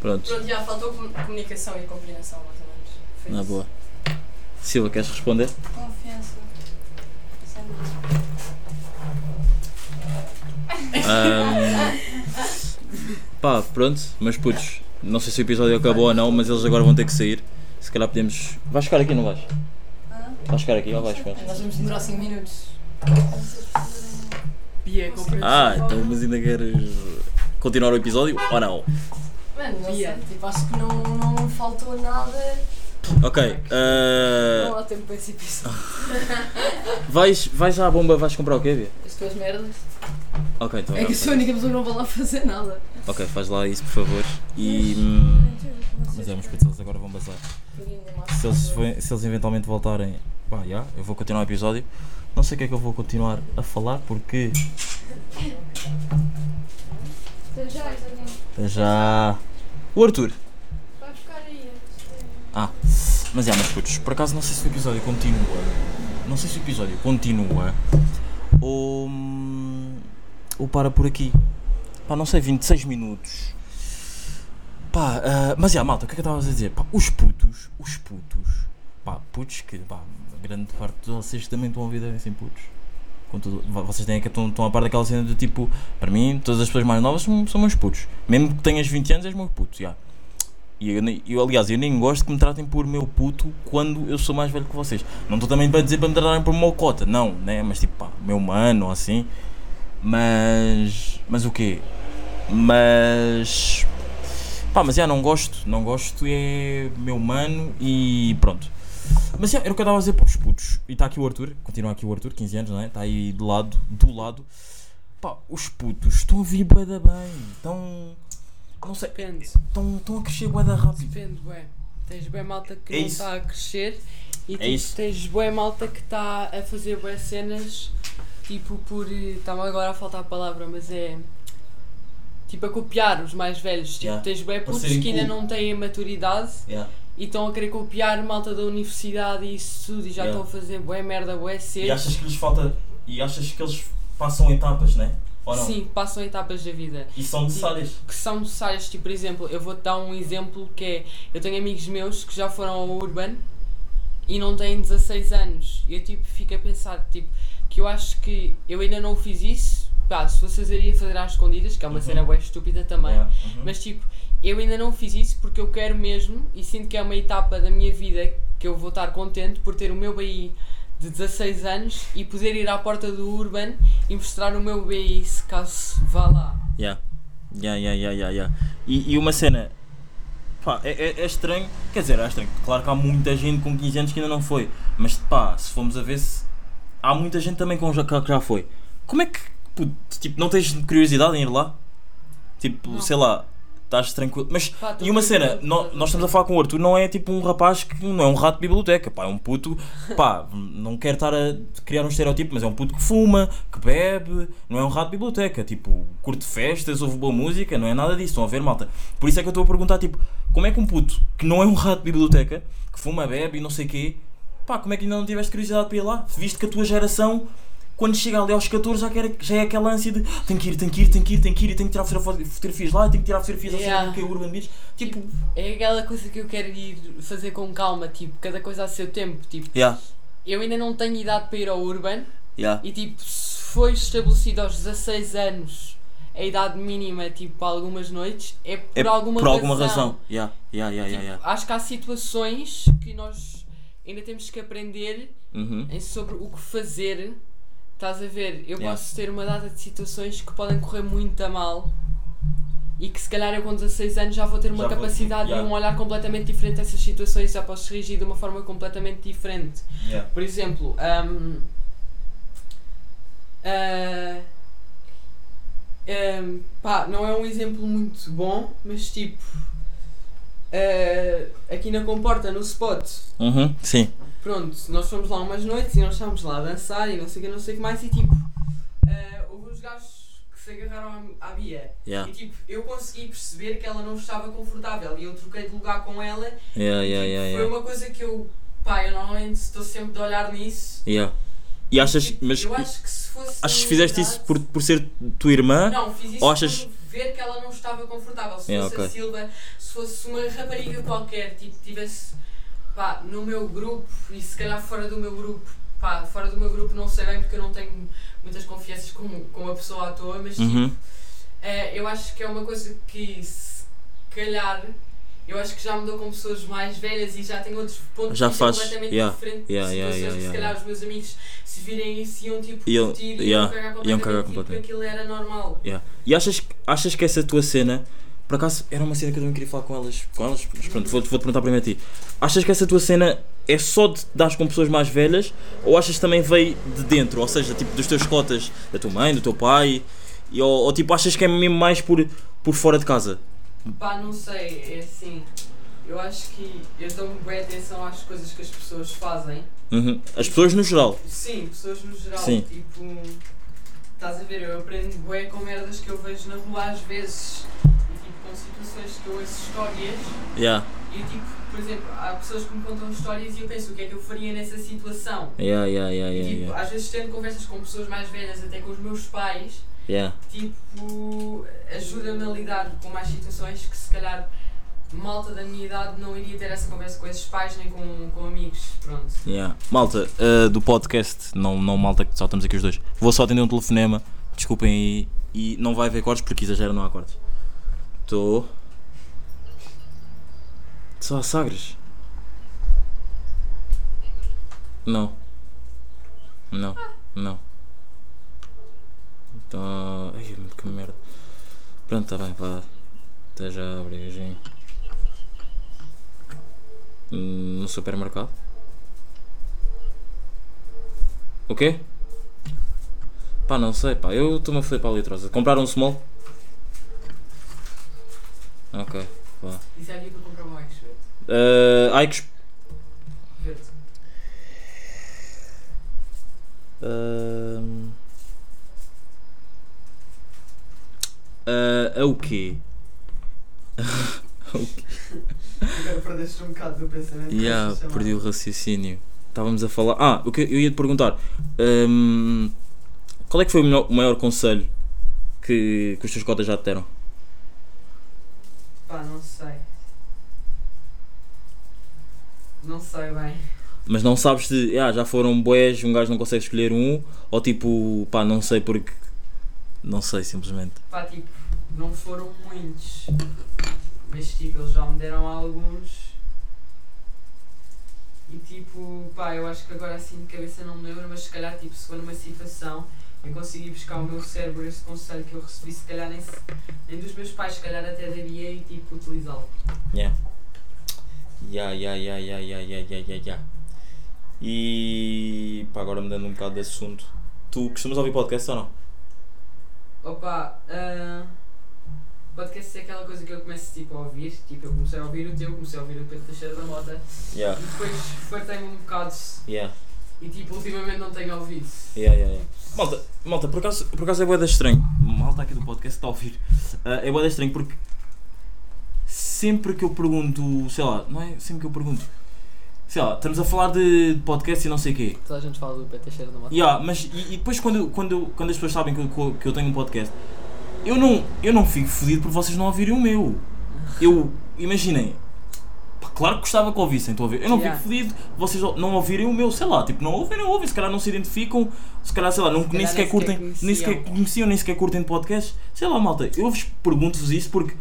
Pronto, Pronto, já faltou com- comunicação e compreensão, mais ou menos. Foi na isso. boa. Silva, queres responder? Confiança. Sem dúvida. Ahm, pá, pronto, mas putos, não sei se o episódio acabou ou não, mas eles agora vão ter que sair. Se calhar podemos. Vais ficar aqui, não vais? Vais ficar aqui ou vais ficar? Nós vamos demorar 5 minutos. Compreensão. Ah, então mas ainda queres continuar o episódio ou não? Mano, não sei, tipo, acho que não, não faltou nada. Ok, ah, Não há tempo para esse episódio. vais, vais à bomba, vais comprar o quê, Bia? As tuas merdas. Ok, então. É que sou a única pessoa que não vai lá fazer nada. Ok, faz lá isso, por favor. E. hum, Mas é, putos, eles agora vão bazar. Se eles, se eles eventualmente voltarem, pá, já, eu vou continuar o episódio. Não sei o que é que eu vou continuar a falar porque. Até já, Isabel. Já. O Arthur. Ah, mas é, meus putos, por acaso não sei se o episódio continua. Não sei se o episódio continua ou. hum, ou para por aqui. Pá, não sei, 26 minutos. Pá, ah, mas é, malta, o que é que eu estava a dizer? Pá, os putos, os putos. Pá, putos que, pá, grande parte de vocês também estão a ouvir devem ser putos. Com tudo, vo- vocês têm que estão, estão a par daquela cena do tipo, para mim, todas as pessoas mais novas são, são meus putos. Mesmo que tenhas 20 anos, és meu puto, já. E eu, eu, aliás, eu nem gosto que me tratem por meu puto quando eu sou mais velho que vocês. Não estou também para dizer para me tratarem por meu cota, não, né? Mas tipo, pá, meu mano assim. Mas. Mas o quê? Mas. Pá, mas já não gosto, não gosto, é meu mano e pronto. Mas já, era o que eu estava a dizer para os putos. E está aqui o Arthur, continua aqui o Arthur, 15 anos, não é? Está aí do lado, do lado. Pá, os putos estão a vir bem, estão. Não sei, Depende. estão, estão a crescer bué da rápido. Depende, bué. Tens bué malta que É não isso. está a crescer e É tipo, isso. tens bué malta que está a fazer bué cenas tipo por. Está-me agora a faltar a palavra, mas é. Tipo a copiar os mais velhos. Tipo, Yeah. tens bué Por putos serem que ainda cool. não têm a maturidade Yeah. e estão a querer copiar malta da universidade e isso tudo e já Yeah. estão a fazer bué merda, bué cedo. E achas que lhes falta. E achas que eles passam etapas, né? Ou não? Sim, passam etapas da vida. E são necessárias. que são necessárias. Tipo, por exemplo, eu vou-te dar um exemplo que é: eu tenho amigos meus que já foram ao Urban e não têm 16 anos. E eu tipo, fico a pensar, tipo, que eu acho que eu ainda não fiz isso. Pá, se fosse fazer, ia fazer às escondidas, que é uma Uhum. cena bem estúpida também. Yeah, uhum. Mas tipo, eu ainda não fiz isso porque eu quero mesmo e sinto que é uma etapa da minha vida que eu vou estar contente por ter o meu BI de 16 anos e poder ir à porta do Urban e mostrar o meu BI se caso vá lá. Yeah. Yeah, yeah, yeah, yeah, yeah. E, e uma cena. Pá, é, é, é estranho. Quer dizer, é estranho. Claro que há muita gente com 15 anos que ainda não foi. Mas pá, se formos a ver se. Há muita gente também com já, que já foi. Como é que. tipo, não tens curiosidade em ir lá? Tipo, Não. sei lá. Estás tranquilo. Mas. Pá, E uma cena, mas- nós estamos a falar com o Arthur, não é tipo um rapaz que não é um rato de biblioteca, pá, é um puto, pá, não quero estar a criar um estereótipo, mas é um puto que fuma, que bebe, não é um rato de biblioteca, tipo, curte festas, ouve boa música, não é nada disso, estão a ver, malta. Por isso é que eu estou a perguntar, tipo, como é que um puto que não é um rato de biblioteca, que fuma, bebe e não sei o quê, pá, como é que ainda não tiveste curiosidade para ir lá? Visto que a tua geração quando chega ali aos 14 já, quer, já é aquela ânsia de tenho que ir, tenho que ir, tenho que ir, tenho que ir, tenho que tirar fotogra- fotografias lá, tenho que tirar fotografias Yeah. yeah. ao Urban Beach. Tipo, É aquela coisa que eu quero ir fazer com calma, tipo, cada coisa a seu tempo. Tipo, yeah, eu ainda não tenho idade para ir ao Urban yeah, e, tipo, se foi estabelecido aos 16 anos a idade mínima, tipo, para algumas noites, é por é alguma por alguma razão. razão. Yeah, yeah, yeah, Tipo, yeah, yeah. Acho que há situações que nós ainda temos que aprender Uhum. sobre o que fazer. Estás a ver? Eu Yeah. posso ter uma data de situações que podem correr muito a mal e que se calhar eu com 16 anos já vou ter uma Já vou- capacidade yeah. e um olhar completamente diferente a essas situações, já posso reagir de uma forma completamente diferente. Yeah. Por exemplo, hum, ah, hum, pá, não é um exemplo muito bom, mas tipo, ah, aqui na Comporta, no spot, Uhum. Sim. Pronto, nós fomos lá umas noites e nós estávamos lá a dançar e não sei o que, não sei o que mais, e tipo, ah, houve uns gajos que se agarraram à, à Bia. Yeah. E tipo, eu consegui perceber que ela não estava confortável e eu troquei de lugar com ela. Yeah, e, yeah, tipo, foi uma coisa que eu, pá, eu normalmente estou sempre de olhar nisso. E achas, Tipo, mas eu acho que se fosse. achas que fizeste isso por, por ser tua irmã? Não, fiz isso ou achas- por ver que ela não estava confortável. Se fosse a ok. Silva, se fosse uma rapariga qualquer, tipo, tivesse pá, no meu grupo e se calhar fora do meu grupo, pá, fora do meu grupo não sei bem porque eu não tenho muitas confianças com, com a pessoa à toa, mas tipo, Uhum. eh, eu acho que é uma coisa que se calhar eu acho que já mudou com pessoas mais velhas e já tem outros pontos Já de vista faz- completamente yeah, diferentes yeah, yeah, yeah, que se yeah, calhar os meus amigos se virem isso iam tipo Iam- curtir e yeah, iam cagar iam completamente, cagar tipo, completamente. aquilo era normal. Yeah. E achas, achas que essa tua cena, por acaso era uma cena que eu também queria falar com elas, com elas mas pronto, vou-te vou perguntar primeiro a ti. Achas que essa tua cena é só de dar com pessoas mais velhas ou achas que também veio de dentro? Ou seja, tipo dos teus cotas, da tua mãe, do teu pai? E, ou, ou tipo achas que é mesmo mais por, por fora de casa? Pá, não sei, é assim. Eu acho que eu dou bem atenção às coisas que as pessoas fazem. Uhum. As pessoas no geral. Sim, pessoas no geral. Sim. Tipo, estás a ver, eu aprendo bué com merdas que eu vejo na rua às vezes com situações que eu ouço histórias Yeah. e tipo, por exemplo, há pessoas que me contam histórias e eu penso o que é que eu faria nessa situação. Yeah, yeah, yeah, E tipo, yeah. às vezes tendo conversas com pessoas mais velhas, até com os meus pais, yeah. tipo, ajuda-me a lidar com mais situações que se calhar malta da minha idade não iria ter essa conversa com esses pais nem com, com amigos. Pronto. Yeah. Malta, uh, do podcast, não, não malta que só estamos aqui os dois. Vou só atender um telefonema, desculpem aí. E não vai haver cortes porque exagero, não há cortes. Estou. Só há Sagres? Não. Não. Não. Então. Ai, que merda. Pronto, tá bem, vá. Até já, beijinho. Hum, No supermercado? O quê? Pá, não sei, pá. Eu estou-me a foder para a litrosa. Compraram um small? Ok, vá. Isso é aqui para comprar um X, verde. Uh, Aikos. verde. Ah, a o quê? Agora perdeste um bocado do pensamento. Chamar. perdi o raciocínio. Estávamos a falar. Ah, o que eu ia te perguntar. Ahm, qual é que foi o, melhor- o maior conselho que, que os teus cotas já te deram? Pá, não sei. Não sei bem. Mas não sabes de. Ah, já foram boés, um gajo não consegue escolher um, ou tipo, pá, não sei porque. Não sei, simplesmente. Pá, tipo, não foram muitos. Mas tipo, eles já me deram alguns. E tipo, pá, eu acho que agora assim de cabeça não me lembro, mas se calhar tipo, se for numa situação eu consegui buscar o meu cérebro esse conselho que eu recebi, se calhar nem, nem dos meus pais, se calhar até daria e tipo utilizá-lo. Yeah. Ya, ya, ya, ya, ya, ya, ya, ya, ya. E pá, agora mudando um bocado de assunto. Tu costumas ouvir podcast ou não? Opa, ah, podcast ser aquela coisa que eu começo tipo a ouvir, tipo eu comecei a ouvir o teu, comecei a ouvir o Pedro Teixeira da Mota Yeah. e depois fartei-me um bocado Yeah. E tipo ultimamente não tenho ouvido. Yeah, yeah, yeah. Malta, malta, por acaso, por acaso é boeda estranho. Malta aqui do podcast está a ouvir. Ah, é boeda estranho porque sempre que eu pergunto, sei lá, não é sempre que eu pergunto, sei lá, estamos a falar de podcast e não sei o quê. Toda a gente fala do Pedro Teixeira da Mota. Yeah, mas e, e depois quando, quando, quando as pessoas sabem que eu, que eu tenho um podcast, eu não, eu não fico fodido por vocês não ouvirem o meu. Eu, imaginem, claro que gostava que ouvissem, estão a ver? Eu não Yeah. fico fodido vocês não ouvirem o meu, sei lá, tipo, não ouvem, não ouvem, se calhar não se identificam, se calhar, sei lá, não, nem sequer curtem, nem sequer conheciam. nem sequer curtem de podcast, sei lá, malta, eu vos pergunto-vos isso porque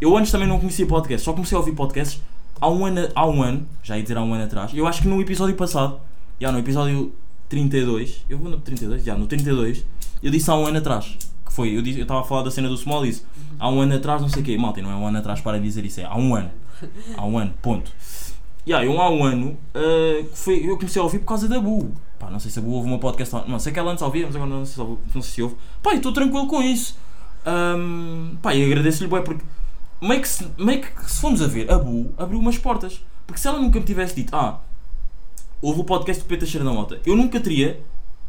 eu antes também não conhecia podcast, só comecei a ouvir podcasts há um ano, há um ano, já ia dizer há um ano atrás, eu acho que no episódio passado, já no episódio 32, eu vou no 32, já no 32, eu disse há um ano atrás, que foi, eu estava a falar da cena do Small disse, há um ano atrás, não sei o quê, malta, não é um ano atrás para dizer isso, é há um ano, há um ano, ponto. Yeah, há um ano uh, foi, eu comecei a ouvir por causa da Bu. Pá, não sei se a Bu ouve uma podcast. Não sei que ela antes ouvia, mas agora não sei se, ouve- não sei se ouve. Pá, estou tranquilo com isso. Um, pá, e agradeço-lhe porque meio que, se, meio que se formos a ver, a Bu abriu umas portas. Porque se ela nunca me tivesse dito, ah, houve o podcast do Peter Cheira da Mota, eu nunca teria,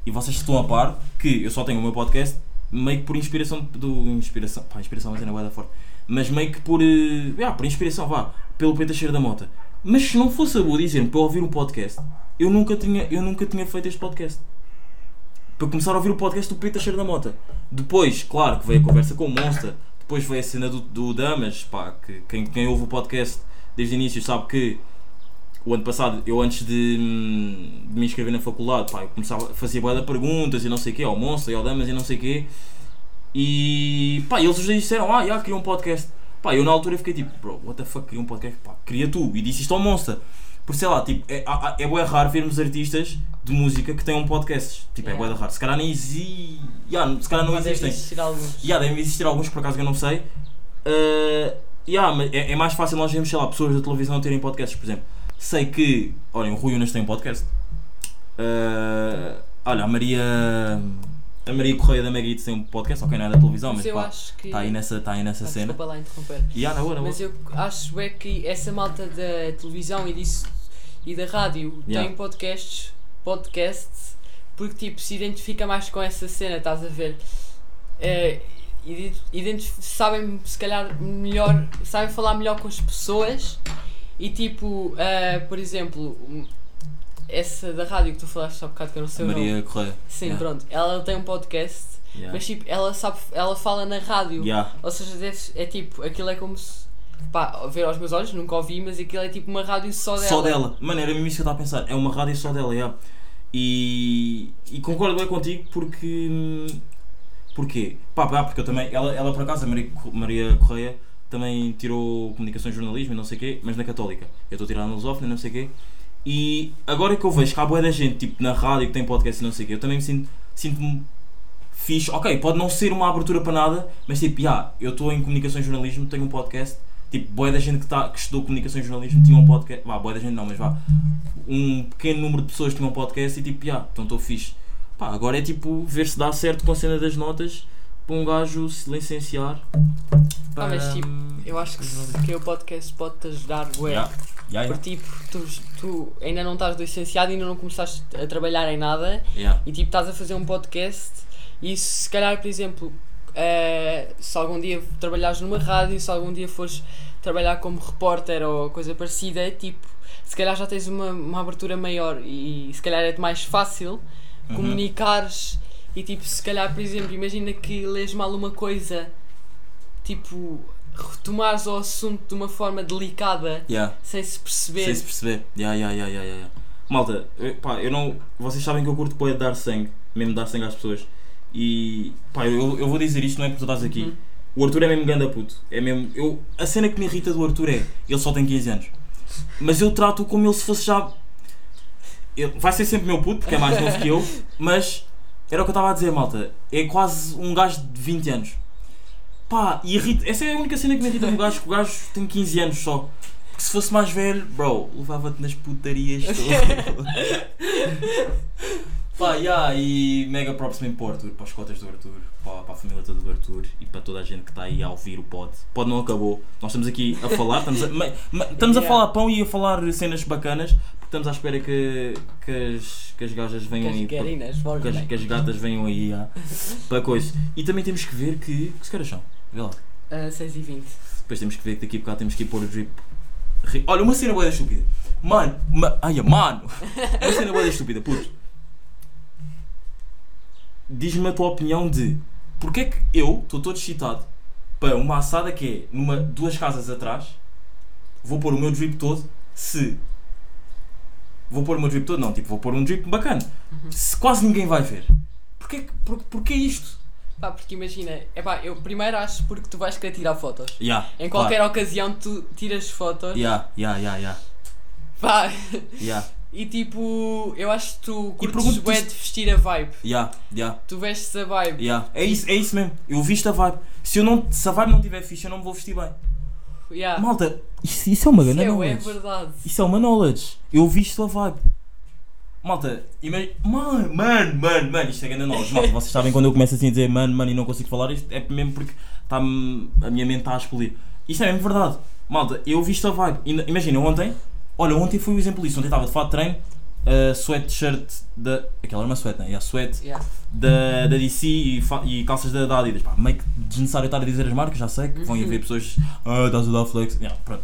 e vocês estão a par, que eu só tenho o meu podcast meio que por inspiração do. Inspiração, pá, inspiração mas é na forte. Mas meio que por. Uh, yeah, por inspiração, vá, pelo Peter Cheira da Mota. Mas se não fosse a Bu dizer-me para eu ouvir um podcast, eu nunca tinha, eu nunca tinha feito este podcast. Para começar a ouvir o podcast do Peter Cheira da Mota. Depois, claro, que veio a conversa com o Monster, depois veio a cena do, do Damas, pá, que quem, quem ouve o podcast desde o início sabe que o ano passado, eu antes de, hum, de me inscrever na faculdade, pá, eu começava, fazia boa perguntas e não sei o quê, ao Monstro e ao Damas e não sei o quê. E pá, eles os dois disseram, ah, já, queria um podcast. Pá, eu na altura fiquei tipo, bro, what the fuck, queria um podcast? Pá, queria tu. E disse isto ao Monster. Por sei lá, tipo, é, é, é bué raro vermos artistas de música que tenham podcasts. Tipo, é Yeah. bué de raro. Se calhar nem exi... yeah, se calhar não Mas existem. existir alguns. Yeah, devem existir alguns, por acaso eu não sei. Uh, yeah, mas é, é mais fácil nós vermos, sei lá, pessoas da televisão terem podcasts, por exemplo. Sei que, olhem, o Rui Unas tem um podcast. Uh, olha, a Maria. A Maria Correia da Mega Hits tem um podcast, ok, não é da televisão, mas Mas eu pá, acho que. está aí nessa, tá aí nessa Ah, cena. Desculpa lá interromper. Yeah, na boa, na boa. Mas eu acho é que essa malta da televisão e disso e da rádio Yeah. tem podcasts, podcasts porque tipo se identifica mais com essa cena, estás a ver? É, sabem se calhar melhor, sabem falar melhor com as pessoas e tipo, ah, por exemplo, essa da rádio que tu falaste há bocado que eu não sei o nome. Maria Correia. Sim, Yeah. pronto. Ela tem um podcast, Yeah. mas tipo, ela sabe, ela fala na rádio. Yeah. Ou seja, deve, é tipo, aquilo é como se. Pá, a ver aos meus olhos, nunca ouvi, mas aquilo é tipo uma rádio só dela. Só dela. Mano, era mesmo isso que eu estava a pensar. É uma rádio só dela, yeah. E, e concordo bem contigo porque. Porquê? Pá, pá, porque eu também. Ela, ela por acaso, a Maria, Maria Correia, também tirou comunicação e jornalismo e não sei o quê, mas na Católica. Eu estou a tirar na Lusófona e não sei o quê. E agora que eu vejo que há boa da gente, tipo, na rádio que tem podcast e não sei o quê, eu também me sinto. Sinto-me fixe. Ok, pode não ser uma abertura para nada, mas tipo, já, eu estou em comunicação e jornalismo, tenho um podcast. Tipo, boa da gente que, tá, que estudou comunicação e jornalismo tinha um podcast. Vá, boa da gente não, mas vá. Um pequeno número de pessoas tinham um podcast e tipo, já, então estou fixe. Pá, agora é tipo ver se dá certo com a cena das notas para um gajo se licenciar. Ah, mas tipo, eu acho que, que o podcast pode-te ajudar, ué. Yeah. Yeah, yeah. Porque tipo, tu, tu ainda não estás licenciado e ainda não começaste a trabalhar em nada Yeah. e tipo estás a fazer um podcast e se calhar, por exemplo, eh, se algum dia trabalhares numa rádio, se algum dia fores trabalhar como repórter ou coisa parecida, tipo, se calhar já tens uma, uma abertura maior e se calhar é mais fácil Uhum. comunicares e tipo, se calhar, por exemplo, imagina que lês mal uma coisa, tipo, retomares o assunto de uma forma delicada Yeah. sem se perceber. Sem se perceber. Yeah, yeah, yeah, yeah, yeah. Malta, eu, pá, eu não. Vocês sabem que eu curto poder dar sangue, mesmo dar sangue às pessoas. E pá, eu, eu vou dizer isto, não é porque tu estás aqui. Uhum. O Arthur é mesmo ganda puto. É mesmo. Eu, a cena que me irrita do Arthur é. Ele só tem 15 anos. Mas eu trato-o como ele se fosse já. Ele vai ser sempre meu puto, porque é mais novo que eu. Mas era o que eu estava a dizer, malta. É quase um gajo de 20 anos. Pá, e irrita. Essa é a única cena que me irrita no gajo, que o gajo tem 15 anos só. Porque se fosse mais velho, bro, levava-te nas putarias todas. Pá, yeah, e mega props mesmo para o Arthur, para as cotas do Arthur, para, para a família toda do Arthur e para toda a gente que está aí a ouvir o pod. Pod não acabou, nós estamos aqui a falar, estamos a, ma- ma- estamos a Yeah. falar pão e a falar cenas bacanas, porque estamos à espera que, que, as, que as gajas venham aí. para- Cascarinas, que as, que as gatas venham aí ah, para coisa. E também temos que ver que. Que se caras são? Vê lá. 6 e 20. Depois temos que ver que daqui a bocado temos que ir pôr o drip. Ri- Olha, uma cena boa estúpida. Mano, ma... ai, mano. Uma cena boa estúpida, puto. Diz-me a tua opinião de porque é que eu estou todo excitado para uma assada que é numa, duas casas atrás. Vou pôr o meu drip todo se. Vou pôr o meu drip todo? Não, tipo, vou pôr um drip bacana. Se quase ninguém vai ver. Porquê, por, porquê isto? Pá, porque imagina, epá, eu primeiro acho porque tu vais querer tirar fotos. Yeah, Em qualquer ocasião tu tiras fotos. Yeah, yeah, yeah, yeah. Pá, Yeah, e tipo, eu acho que tu curtes bué isto- de vestir a vibe. yeah, yeah. Tu vestes a vibe. Yeah. É, isso, é isso mesmo. Eu visto a vibe. Se, eu não, se a vibe não tiver fixe, eu não me vou vestir bem. Yeah. Malta, isso, isso é uma Isso grande é, é knowledge. verdade. Isso é uma knowledge. Eu visto a vibe. Malta, imagina. Mano, mano, mano, mano, isto é grande knowledge. Malta, vocês sabem quando eu começo assim a dizer mano, mano e não consigo falar, isto é mesmo porque tá a minha mente está a explodir. Isto é mesmo verdade. Malta, eu visto a vibe. Imagina, ontem, olha, ontem foi o exemplo disso. Ontem estava de fato de treino, uh, sweatshirt da. Aquela era uma sweat, né? Yeah, sweat Yeah. da, da DC e, fa- e calças da, da Adidas. Pá, meio que desnecessário estar a dizer as marcas, já sei que vão haver pessoas. Ah, estás a dar flex. Yeah, pronto.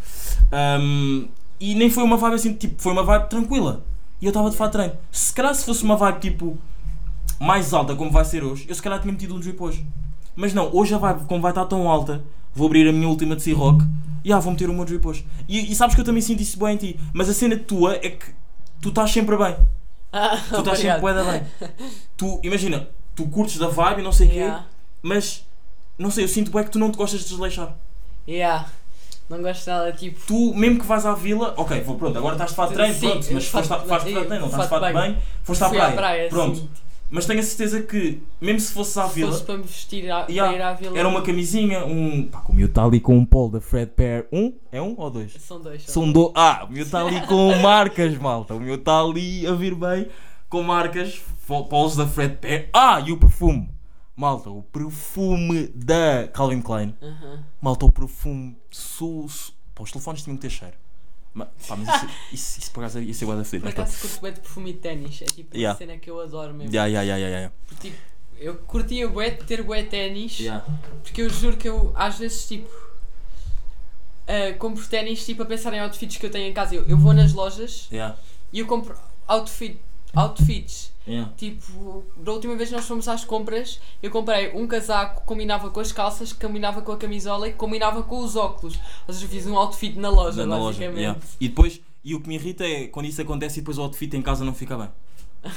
Um, e nem foi uma vibe assim, tipo, foi uma vibe tranquila. E eu estava de fato treino. Se calhar se fosse uma vibe tipo mais alta como vai ser hoje, eu se calhar tinha metido um drip hoje. Mas não, hoje a vibe, como vai estar tão alta, vou abrir a minha última de C-Rock e ah, vou meter o meu drip hoje. E, e sabes que eu também sinto isso bem em ti. Mas a cena tua é que tu estás sempre bem. Ah, Tu estás sempre bem. Tu, imagina, tu curtes da vibe e não sei o Yeah. quê, mas não sei, eu sinto bem que tu não te gostas de desleixar. Yeah. Não gosto nada, tipo. Tu, mesmo que vais à vila, ok, vou, pronto, agora estás de fato de treino, pronto, mas foste, a- de- faz de fato treino, não estás de fato bem, foste à praia. à praia, pronto. sim. Mas tenho a certeza que, mesmo se fosses à Se vila, fosse para me vestir a, Yeah, para ir à vila. era uma camisinha, um. Pá, o meu está ali com um polo da Fred Pear. Um? É um ou dois? São dois. São do... Ah, o meu está ali com marcas, malta. O meu está ali a vir bem com marcas, polos da Fred Pear. Ah, e o perfume. Malta, o perfume da Calvin Klein. Aham. Malta, o perfume. Su, su... Pá, os telefones tinham que ter cheiro. Ma- pá, mas isso, isso, isso por acaso ia ser guarda feliz. Por Mas acaso curto bem de perfume e ténis. É tipo Yeah. uma cena que eu adoro mesmo. Ya, ya, ya, ya, ya. Porque, tipo, eu curtia bué de ter bué ténis. Ya. Porque eu juro que eu às vezes tipo. ah, compro ténis tipo a pensar em outfits que eu tenho em casa. Eu, eu vou nas lojas Ya, e eu compro outfit, outfits. ya. Tipo, da última vez nós fomos às compras, eu comprei um casaco que combinava com as calças, que combinava com a camisola e que combinava com os óculos. Ou seja, fiz um outfit na loja, Na, na loja. basicamente. ya. E depois, e o que me irrita é quando isso acontece e depois o outfit em casa não fica bem.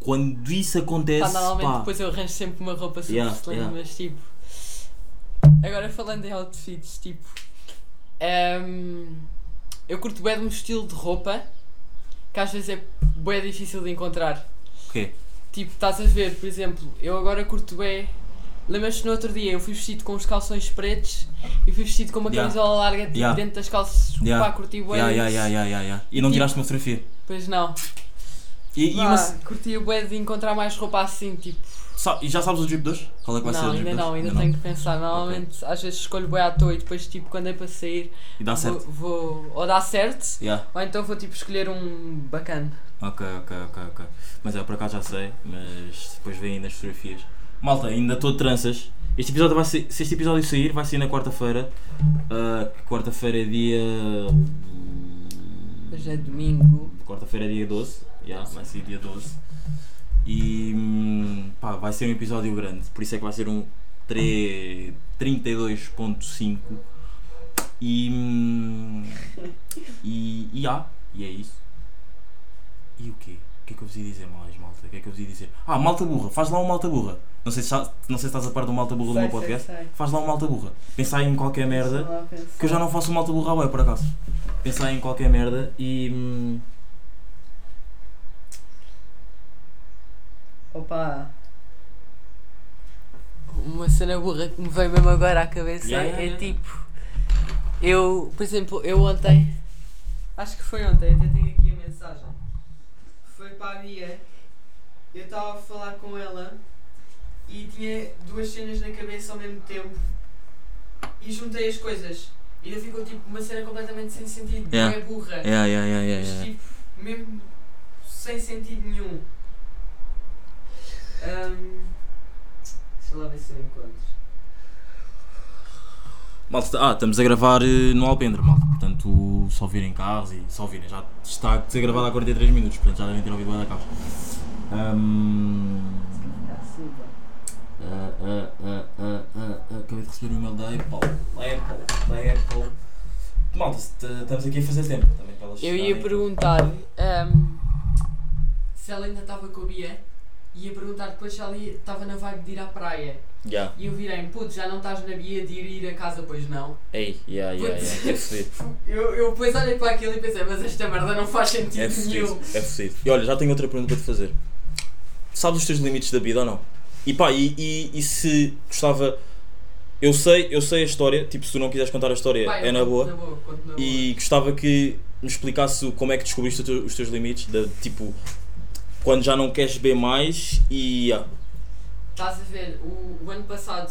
Quando isso acontece. Pá, normalmente pá, depois eu arranjo sempre uma roupa super Yeah, yeah. mas tipo. Agora falando em outfits, tipo. ehm, eu curto bem de um estilo de roupa que às vezes é bem difícil de encontrar. O quê? Tipo, estás a ver, por exemplo, eu agora curto bem. Lembras-te no outro dia eu fui vestido com os calções pretos e fui vestido com uma Yeah. camisola larga tipo, Yeah. dentro das calças. Yeah. Pá, curti bem. Ya, ya, ya, ya, ya, ya. E não Tipo- tiraste uma fotografia. Pois não. E, e, Pá, uma- curti bem de encontrar mais roupa assim, tipo. E já sabes o drip 2? Qual é que vai ser Não, drip ainda 2? não, ainda tenho que pensar. Normalmente, às vezes escolho bem à toa e depois, tipo, quando é para sair, E dá vou, certo. vou ou dá certo, Ya. ou então vou, tipo, escolher um bacana. Ok, ok, ok, ok. Mas é, por acaso já sei, mas depois vem ainda as fotografias. Malta, ainda estou de tranças. Este episódio vai ser, se este episódio sair, vai sair na quarta-feira. Que quarta-feira é dia. Hoje é domingo. Quarta-feira é dia 12. Yeah, vai ser dia 12. E hum, pá, vai ser um episódio grande. Por isso é que vai ser um 3 32.5. E. hum, E. E há. E é isso. E o quê? O que é que eu vos ia dizer mais, malta? O que é que eu vos ia dizer? Ah, malta burra, faz lá um malta burra. Não sei se, não sei se estás a par do malta burra do meu podcast. Faz lá um malta burra. Pensar em qualquer merda. Que eu já não faço malta burra à bué, por acaso. Pensar em qualquer merda e. Opa! Uma cena burra que me veio mesmo agora à cabeça Yeah, é yeah. tipo. Eu, por exemplo, eu ontem. Acho que foi ontem, até tenho aqui a mensagem. Foi para a Bia. Eu estava a falar com ela e tinha duas cenas na cabeça ao mesmo tempo e juntei as coisas. E ainda ficou tipo uma cena completamente sem sentido, Yeah. é burra. Yeah, yeah, yeah, yeah, Mas yeah. tipo, mesmo sem sentido nenhum. Ahm, deixa lá ver se eu encontro. Malta, ah, estamos a gravar eh, no Alpendre, malta. Portanto, só virem carros e só virem. Já está a ser gravado há 43 minutos, portanto já devem ter ouvido bem da carros. Ahm, ah, ah, ah, ah, ah, ah, acabei de receber um e-mail da Apple. Da Apple, da Apple. Malta, est- estamos aqui a fazer tempo também para elas Eu ia chegarem. perguntar ahm, se ela ainda estava com a Bia ia perguntar depois se ia- estava na vibe de ir à praia. Yeah. E eu virei, puto, já não estás na Bia de ir, ir a casa, pois não? Ei, yeah, yeah, yeah, é fedido. Eu, eu depois olhei para aquilo e pensei, mas esta merda não faz sentido É nenhum. fedido, é fedido. E olha, já tenho outra pergunta para te fazer. Sabes os teus limites da vida ou não? E pá, e, e, e se gostava. Eu sei, eu sei a história, tipo, se tu não quiseres contar a história, eu é na boa. Na boa, na boa. E gostava que me explicasse como é que descobriste os teus limites, de, tipo, quando já não queres beber mais e. ah, Estás a ver, o, o ano passado,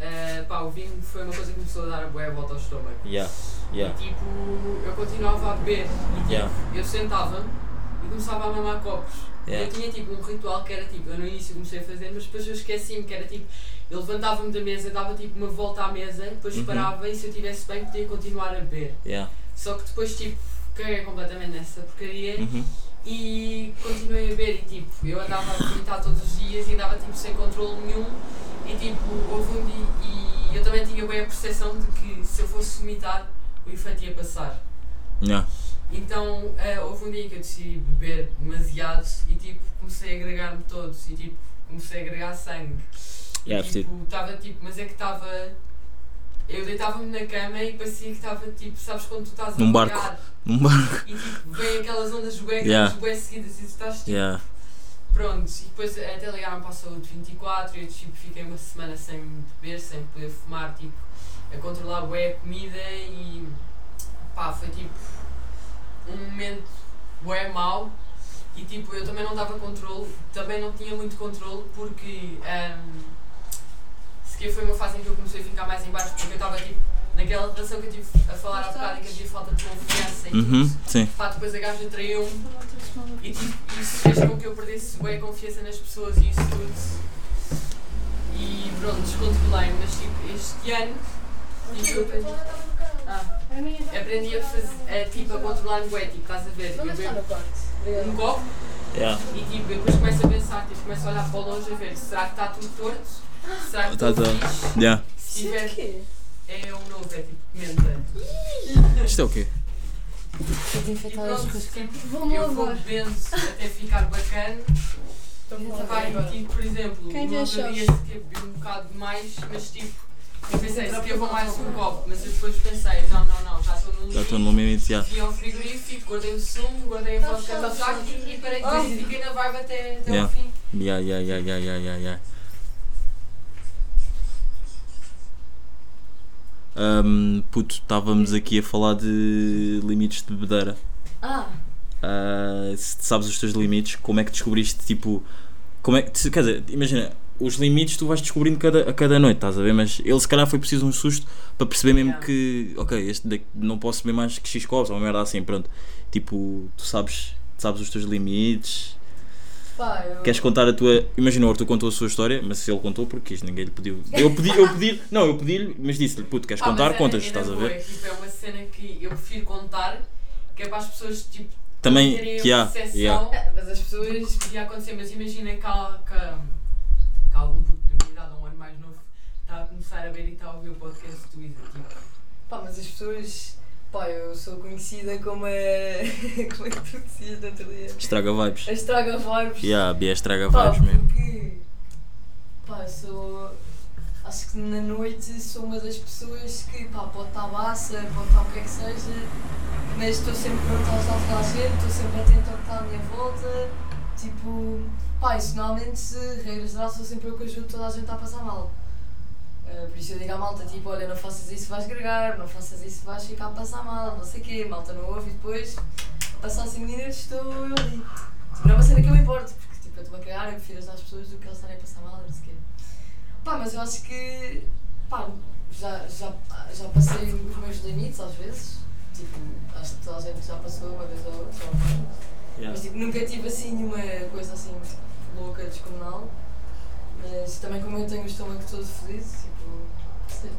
eh, pá, o vinho foi uma coisa que começou a dar a boa volta ao estômago. yeah, yeah, E tipo, eu continuava a beber e tipo, Yeah. eu sentava e começava a mamar copos. Yeah. Eu tinha tipo um ritual que era tipo, eu no início comecei a fazer, mas depois eu esqueci-me que era tipo, eu levantava-me da mesa, dava tipo uma volta à mesa, depois Uhum. parava e se eu estivesse bem podia continuar a beber. yeah. Só que depois tipo, caguei completamente nessa porcaria Uhum. E continuei a beber e tipo, eu andava a vomitar todos os dias e andava tipo sem controle nenhum E tipo, houve um dia. E eu também tinha bem a percepção de que se eu fosse vomitar, o efeito ia passar. Yeah. Então eh, houve um dia que eu decidi beber demasiado e tipo comecei a agregar-me todos e tipo comecei a agregar sangue. Yeah, e, tipo, estava tipo, mas é que estava. Eu deitava-me na cama e parecia que estava tipo, sabes quando tu estás a Num barco. Num barco. e tipo vem aquelas ondas bué, Yeah. bué seguidas e tu estás tipo, Yeah. pronto. E depois até ligaram para a saúde 24 e eu tipo, fiquei uma semana sem beber, sem poder fumar, tipo, a controlar bué a comida e pá, foi tipo um momento bué mau e tipo, eu também não dava controle, também não tinha muito controle porque um, sequer foi uma fase em que eu comecei a ficar mais em baixo porque eu estava tipo naquela relação que eu tive a falar há bocado em que havia falta de confiança e Uhum, tudo. sim. Pá, depois a gaja traiu-me e tipo, isso fez com que eu perdesse bem a confiança nas pessoas e isso tudo. E pronto, descontrolei-me, mas tipo, este ano tipo, eu aprendi, ah, aprendi a fazer, a, tipo, a controlar-me bué, tipo, estás a ver? Eu bebo um copo Yeah. e tipo, eu depois começo a pensar, tipo, começo a olhar para o longe a ver, será que está tudo torto? Será que Tá, tá. Yeah. Se tiver, é um novo, é tipo menta. Isto é o quê? E desinfetar as pronto, coisas. tipo, Vou-me eu vou lavar. bebendo até ficar bacana. Vai, tipo, por exemplo, Quem outro dia chaves? sequer bebi um bocado demais, mas tipo, eu pensei, se eu vou mais um copo, mas eu depois pensei, não, não, não, já estou no limite. Já estou no limite, já. Vim ao frigorífico, guardei o sumo, guardei a vodka no saco e parei depois e fiquei na vibe até, até Yeah. ao fim. Yeah, yeah, yeah, yeah, yeah, yeah, yeah. Ahm, puto, estávamos aqui a falar de limites de bebedeira. Ah, Ah, se sabes os teus limites, como é que descobriste, tipo, como é que, quer dizer, imagina, os limites tu vais descobrindo cada, a cada noite, estás a ver? Mas ele se calhar foi preciso um susto para perceber mesmo Yeah. que, ok, este daqui não posso beber mais que X copos, ou uma merda assim, pronto. Tipo, tu sabes, sabes os teus limites. Pá, eu. Queres contar a tua. Imagina, o Arthur contou a sua história, mas se ele contou, porque isto ninguém lhe pediu. Eu pedi, eu pedi, não, eu pedi-lhe, mas disse-lhe, puto, queres Pá, contar? é- Contas, é estás a ver? Tipo, é uma cena que eu prefiro contar, que é para as pessoas, tipo, Também, terem que a há, yeah. É, mas as pessoas podia acontecer, mas imagina que, há, que, que algum puto da minha idade, ou um ano mais novo, está a começar a ver e está a ouvir o podcast do Isa, tipo, Pá, mas as pessoas. Pá, eu sou conhecida como a. como é que tu dizias no outro dia? Estraga vibes. A estraga vibes. Yeah, a Bia estraga Pá, vibes mesmo. porque. Pá, sou. Acho que na noite sou uma das pessoas que, pá, pode estar baça, pode estar o que é que seja, mas estou sempre pronta a ajudar toda a gente, estou sempre atenta ao que está à minha volta. Tipo, pá, isso normalmente, regra geral, sou sempre eu que ajudo toda a gente a passar mal. Uh, por isso eu digo à malta, tipo, olha, não faças isso, vais gregar, não faças isso, vais ficar a passar mal, não sei o quê, malta não ouve e depois, passar 5 minutos, estou eu ali. Tipo, não é uma cena que eu me importo, porque tipo, eu estou a cagar, eu prefiro ajudar as pessoas do que elas estarem a passar mal, não sei o quê. Pá, mas eu acho que, pá, já, já, já passei os meus limites às vezes, tipo, acho que toda a gente já passou uma vez ou outra, ou mais. Mas tipo, nunca tive assim nenhuma coisa assim louca, descomunal. Mas também como eu tenho o estômago todo fodido, tipo. Sei lá.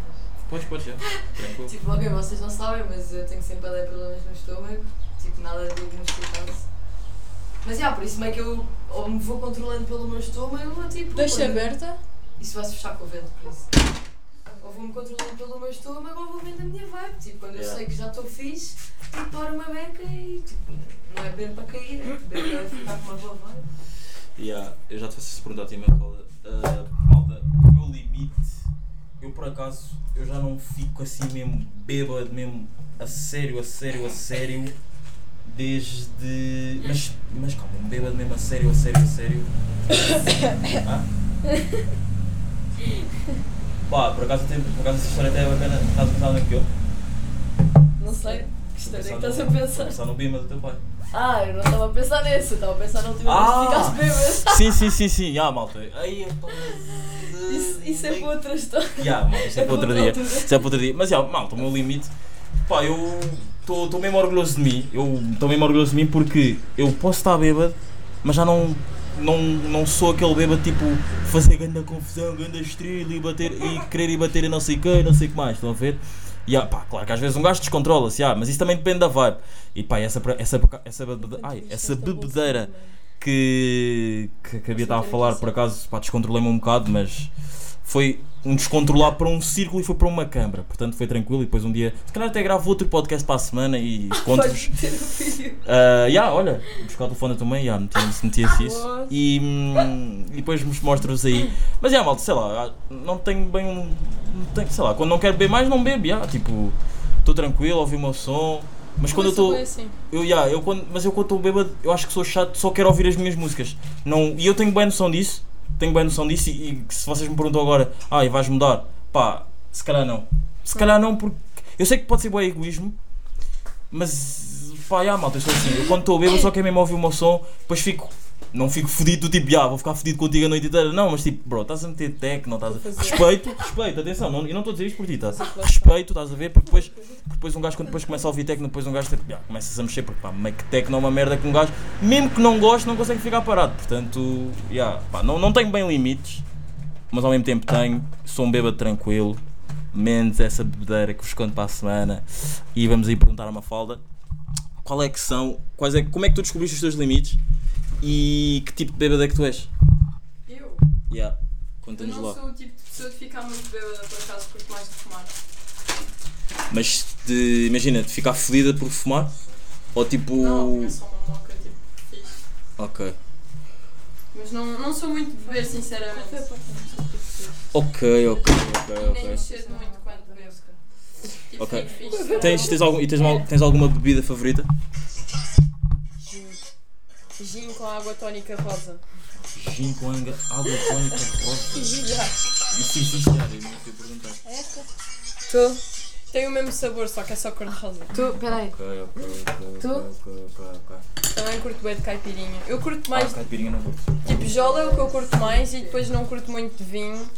Podes, podes, já. Tranquilo. Tipo, ok, vocês não sabem, mas eu tenho sempre a dar problemas no estômago, tipo, nada diagnosticado. Mas já, por isso meio que eu ou me vou controlando pelo meu estômago ou tipo. Deixa quando- aberta. Isso vai-se fechar com o vento, por isso. Ou vou-me controlando pelo meu estômago ou vou vendo a minha vibe. Tipo, quando eu Yeah. sei que já estou fixe, tipo, paro uma beca e tipo, não é beber para cair, é beber para ficar com uma boa vibe. Yeah, eu já te faço essa pergunta a ti, mas Paula. Uh, malta, o meu limite, eu por acaso, eu já não fico assim mesmo bêbado, mesmo a sério, a sério, a sério, desde. Mas, mas calma, um bêbado mesmo a sério, a sério, a sério. ah? Pá, por acaso, por acaso essa história até é bacana. Estás a pensar eu? Não sei, que história é que estás a pensar? Pensar no bêbado do teu pai. Ah, eu não estava a pensar nisso, eu estava a pensar na última Ah! vez que ficaste bêbado. Sim, sim, sim, sim. Ah, malta. Aí, eu tô- Isso, isso é para outra história. Ya, malta, isso é para outro dia. altura. Isso é para outro dia. Mas já, malta, o meu limite. Pá, eu estou mesmo orgulhoso de mim. Eu estou mesmo orgulhoso de mim porque eu posso estar bêbado, mas já não, não, não sou aquele bêbado tipo fazer grande confusão, grande estrela e, bater, e querer ir bater e não sei o que, não sei o que mais. Estão a ver? E ah, pá, claro que às vezes um gajo descontrola-se, ah, mas isso também depende da vibe. E pá, essa, essa, essa, bebe- ai, essa bebedeira que, que, que a Bia estava a falar, por acaso, pá, descontrolei-me um bocado, mas foi um descontrolar para um círculo e foi para uma câmara. Portanto, foi tranquilo. E depois um dia, se calhar até gravo outro podcast para a semana e conto-vos. Uh, yeah, olha, buscar o telefone também, yeah, metia-se metia isso. E, hum, e depois vos mostro-vos aí. Mas yeah, malta, sei lá, não tenho bem um. Não tenho, sei lá, quando não quero beber mais, não bebo. Yeah, tipo, estou tranquilo, ouvi o meu som. Mas quando eu estou. Assim. Eu, yeah, eu quando, mas eu quando estou bêbado, eu acho que sou chato, só quero ouvir as minhas músicas. Não, e eu tenho bem noção disso. Tenho bem noção disso. E, e se vocês me perguntam agora, ah, e vais mudar? Pá, se calhar não. Se calhar não, porque. Eu sei que pode ser bom egoísmo, mas. Pá, yeah, malta, eu sou assim. Eu quando estou bêbado, só quero mesmo ouvir o meu som, depois fico. Não fico fodido do tipo, ah, vou ficar fodido contigo a noite inteira. Não, mas tipo, bro, estás a meter tech, não estás a. Respeito, respeito, atenção, não, eu não estou a dizer isto por ti, estás? Respeito, estás a ver? Porque depois, depois um gajo, quando depois começa a ouvir techno, depois um gajo tipo, ah, começa a mexer, porque pá, meio que techno é uma merda que um gajo, mesmo que não goste, não consegue ficar parado. Portanto, yeah, pá, não, não tenho bem limites, mas ao mesmo tempo tenho, sou um bêbado tranquilo, menos essa bebedeira que vos conto para a semana. E vamos aí perguntar a uma falda qual é que são, quais é, como é que tu descobriste os teus limites e que tipo de bêbado é que tu és? Eu? Yeah. Eu Conta-nos não lá. sou o tipo de pessoa de ficar muito bêbada, por acaso, curto mais de fumar. Mas de, imagina, de ficar fodida por fumar? Ou tipo. Não, é só uma moca, tipo, fixe. Ok. Mas não, não sou muito de beber, sinceramente. Ok, ok, ok, Nem ok. me cedo muito quando bebo. Tipo, Ok. fico fixe. Tens, tens, algum, e tens, mal- tens alguma bebida favorita? Gin com água tónica rosa. Gin com anga, água tónica, rosa. Isso existe, eu não sei perguntar. Tu? Tem o mesmo sabor, só que é só cor de rosa. Tu, peraí. Ok, ok, ok. Tu? Ok, ok, ok. Também curto bem de caipirinha. Eu curto Ah, mais, caipirinha não curto. tipo, jola é o que eu curto mais e depois não curto muito de vinho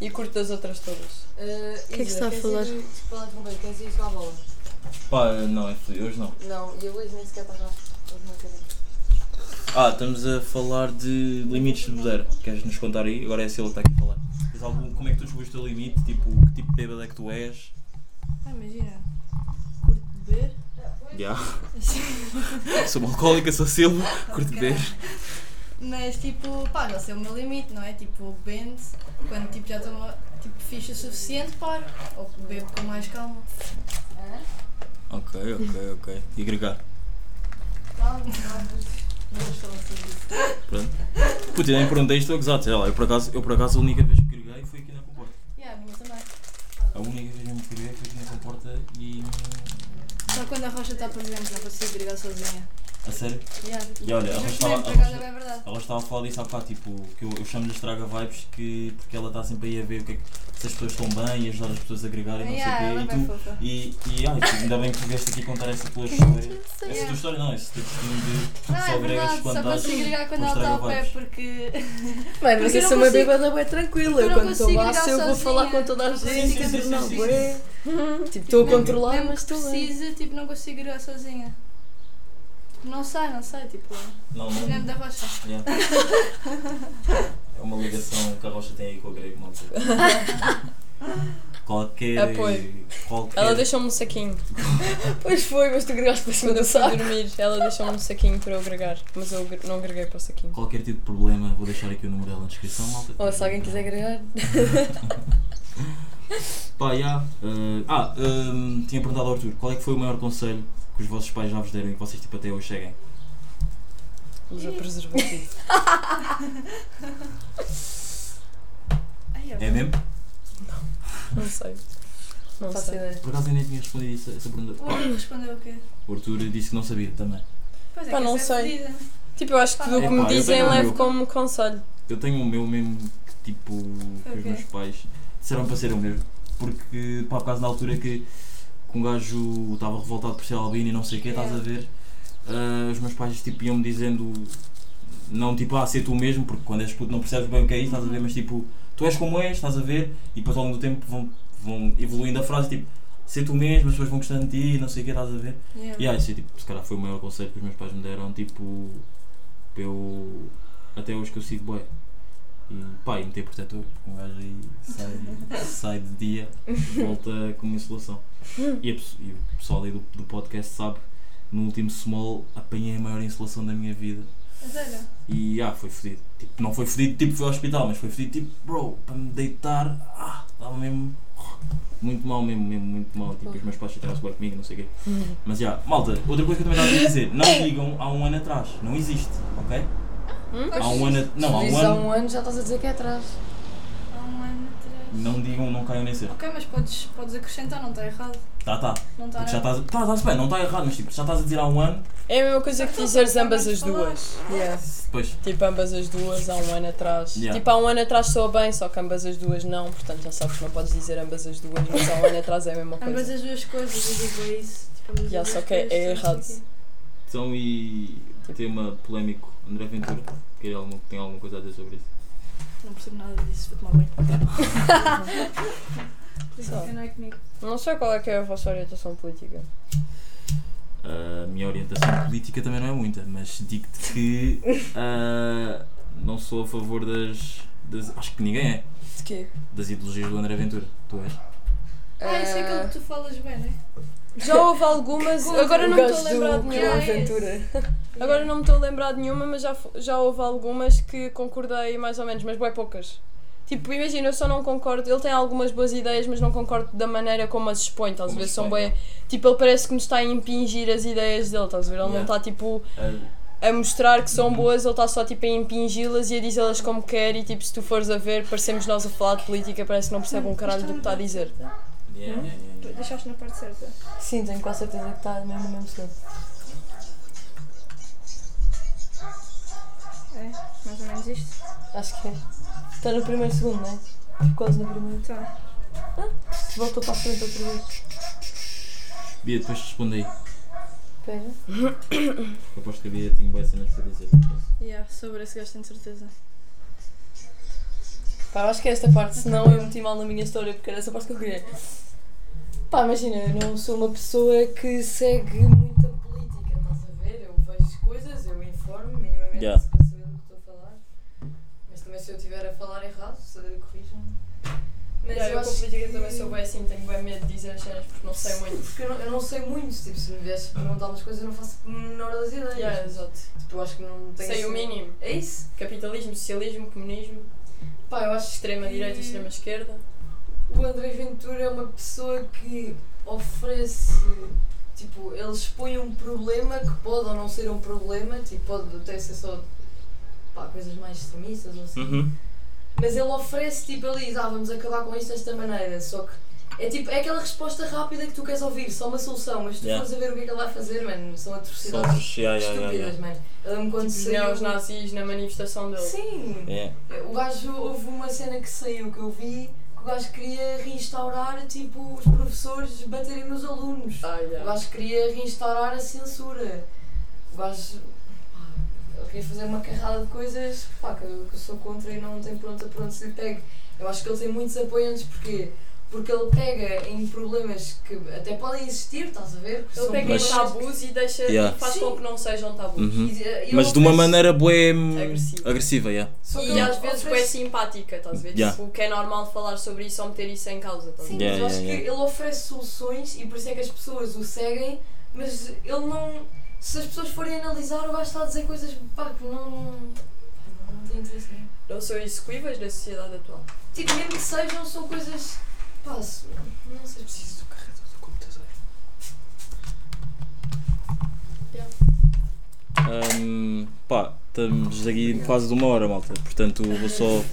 e curto das outras todas. O que é que se está a falar? Lá interromper, queres ir jogar a bola? Pá, não, hoje não. Não, e eu hoje nem sequer estava hoje não quero. Ah, estamos a falar de limites de bebedeira. Queres nos contar aí? Agora é a Sila que está aqui a falar. Tens algum, como é que tu descobriste o teu limite? Tipo, que tipo de bêbado é que tu és? Ah, imagina, curto beber. Já. sou uma alcoólica, sou Silva, curto beber. Mas tipo, pá, não sei o meu limite, não é? Tipo, bebendo, quando tipo, já estou tipo, o suficiente, paro. Ou bebo com mais calma. Ok, ok, ok. E agregar. Pronto. Puta, eu nem perguntei isto, exato. Sei lá, eu por acaso, eu por acaso a única vez que agreguei foi aqui na comporta. Yeah, a minha também. A única vez mesmo que agreguei foi aqui na comporta e. Só quando a rocha está, por exemplo, não consigo agregar sozinha. A sério? Yeah. E olha, a Mas Rocha estava. a é. Ela estava a falar disso há bocado, tipo, que eu, eu chamo-lhe estraga vibes que, porque ela está sempre aí a ver o que é que, se as pessoas estão bem e ajudar as pessoas a agregarem, não Yeah, ela sei é o quê. bem E tu, e, e ai, tu- ainda bem que tu vieste aqui contar essa tua história. Essa tua história não, esse teu testemunho de Não, só é agregas quando só estás. consigo agregar quando ela está ao pé, porque. Bem, mas eu sou uma bêbada bem tranquila. eu quando estou lá, se eu vou falar com toda a gente. Tipo, estou a controlar, mas estou bem. precisa, tipo, não consigo agregar sozinha. Não sei, não sei, tipo. Não, não. da rocha. Yeah. É uma ligação que a Rocha tem aí com o grego, sei. Qualquer. Apoio. Qualquer. Ela deixou-me um saquinho. Pois foi, mas tu agregaste para cima Quando eu do fui saco. dormir, ela deixou-me um saquinho para eu agregar. Mas eu não agreguei para o saquinho. Qualquer tipo de problema, vou deixar aqui o número dela na descrição, malta. Ou se alguém quiser agregar. Pá, já. eh, ah, ehm, tinha perguntado ao Arthur, qual é que foi o maior conselho que os vossos pais já vos deram e que vocês tipo até hoje seguem? Usa preservativo. É mesmo? Não sei. Não Faço sei. ideia. Por acaso eu nem tinha respondido isso, essa pergunta. O Arthur respondeu o quê? o Arthur disse que não sabia também. Pois é, Pá, que não é sei. pedida. Tipo, eu acho que tudo o que me eu dizem tenho o levo meu. como conselho. Eu tenho o meu mesmo que tipo que os meus pais disseram para ser o mesmo. Porque pá, por causa da altura que, que um gajo estava revoltado por ser albino e não sei o que, estás a ver? ah, os meus pais tipo iam-me dizendo não tipo ah, ser tu mesmo, porque quando és puto não percebes bem o que é isso, estás a ver? Mas tipo, tu és como és, estás a ver? E depois ao longo do tempo vão, vão evoluindo a frase tipo ser tu mesmo, as pessoas vão gostando de ti, não sei o que, estás a ver? Yeah. E aí, isso, tipo, se calhar foi o maior conselho que os meus pais me deram, tipo, eu, até hoje que eu sigo bué. E pá, e meter protetor, porque um gajo aí sai, sai de dia, volta com uma insolação. E, a e o pessoal aí do, do podcast sabe, no último small apanhei a maior insolação da minha vida. Sério? E ah, foi fodido. Tipo, não foi fodido, tipo, foi ao hospital, mas foi fodido, tipo, bro, para me deitar, ah, estava mesmo. Muito mal mesmo, mesmo, muito mal. Tipo, os meus pais chatearam-se bem comigo, não sei o quê. Mas já, malta, outra coisa que eu também estava a dizer, não digam há um ano atrás, não existe, ok? Há um ano. Não, há um dizes há ano. um ano já estás a dizer que é atrás. Há um ano atrás. Não digam, não caiam nesse erro. Ok, mas podes, podes acrescentar, não está errado. Tá, tá. Não está Porque já estás. Tá, está-se bem, não está errado, mas tipo, já estás a dizer há um ano, É a mesma coisa que dizeres ambas as duas. Yeah. depois. Tipo, ambas as duas há um ano atrás. Yeah. Tipo, há um ano atrás soa bem, só que ambas as duas não. Portanto, já sabes que não podes dizer ambas as duas, mas há um ano atrás é a mesma Ambas coisa. as duas coisas, eu digo isso. Tipo, ambas duas só que é- coisas, é errado. Então, e. tema polémico, André Ventura. Alguma, tem alguma coisa a dizer sobre isso? Não percebo nada disso, vou tomar banho. Só. Não é comigo. Não sei qual é que é a vossa orientação política. A minha orientação política também não é muita, mas digo-te que ah, não sou a favor das, das. Acho que ninguém é. De quê? Das ideologias do André Ventura. Tu és? Ah, isso é aquele Ah, que tu falas bem, não é? Já houve algumas, agora não me estou a lembrar de nenhuma. Aventura. Agora não me estou a lembrar de nenhuma, mas já, já houve algumas que concordei mais ou menos, mas bem poucas. Tipo, imagina, eu só não concordo, ele tem algumas boas ideias, mas não concordo da maneira como as expõe, estás a ver? São bem. Tipo, ele parece que nos está a impingir as ideias dele, estás a ver? Ele não Yeah. está tipo Ah, a mostrar que são boas, ele está só tipo a impingi-las e a dizê-las como quer e tipo, se tu fores a ver, parecemos nós a falar de política, parece que não percebe um caralho do que está a dizer. yeah, yeah, yeah. Deixaste na parte certa. Sim, tenho quase certeza que está mesmo no mesmo segundo. É, mais ou menos isto. Acho que é. Está no primeiro segundo, não é? Quase no primeiro. Tá. Voltou para a frente outra vez. Bia, depois responde aí. Pega. Eu aposto que a Bia tinha boas cenas para dizer. Yeah, sobre esse gajo tenho certeza. Pá, eu acho que é esta parte, senão eu meti mal na minha história porque era essa parte que eu queria. Pá, imagina, eu não sou uma pessoa que segue muita política, estás a ver? Eu vejo coisas, eu informo minimamente Yeah. para saber do que estou a falar. Mas também se eu estiver a falar errado, se corrijam-me. Mas Yeah, eu, eu acho com política que... também sou bem assim, tenho bem medo de dizer as cenas porque não sei muito. Porque eu não, eu não sei muito, tipo, se me viesse perguntar umas coisas eu não faço a menor das ideias. Yeah, exato. Tipo, eu acho que não tenho Sei o assim- mínimo. É isso? Capitalismo, socialismo, comunismo, Pá, eu acho extrema que direita, extrema esquerda. O André Ventura é uma pessoa que oferece. Tipo, ele expõe um problema que pode ou não ser um problema, tipo, pode até ser só pá, coisas mais extremistas ou assim. Uhum. Mas ele oferece, tipo, ele diz, ah, vamos acabar com isto desta maneira. Só que é tipo, é aquela resposta rápida que tu queres ouvir, só uma solução, mas tu Yeah. fores a ver o que é que ele vai fazer, mano, são atrocidades. Yeah, yeah, yeah, estúpidas, yeah. mano. Eu lembro quando Tipo, saiu. os nazis na manifestação dele. Sim! Yeah. O gajo, houve uma cena que saiu que eu vi, gajo queria reinstaurar, tipo, os professores baterem nos alunos. Ah, O yeah. gajo queria reinstaurar a censura. O gajo. pá, ele queria fazer uma carrada de coisas pá, que, eu, que eu sou contra e não tem pronto a pronto se lhe pegue. Eu acho que ele tem muitos apoiantes porque. Porque ele pega em problemas que até podem existir, estás a ver? Que Ele pega Mas- em tabus e deixa Yeah. e faz Sim. com que não sejam tabus. Uhum. e- Mas de uma maneira bué hum, Agressiva. agressiva, yeah. só que E às vezes oferece- simpática, estás a ver? Yeah. Tipo, que é normal de falar sobre isso ou meter isso em causa, estás a Sim, ver? Yeah, mas eu acho yeah, que ele oferece soluções e por isso é que as pessoas o seguem, mas ele não. Se as pessoas forem analisar, o gajo está a dizer coisas pá, que não. não, não tem interesse nenhum. Não são execuíveis da sociedade atual. Tipo, mesmo que sejam, são coisas. Se- não sei preciso. Hum, pá, estamos aqui quase de uma hora, malta. Portanto, vou só.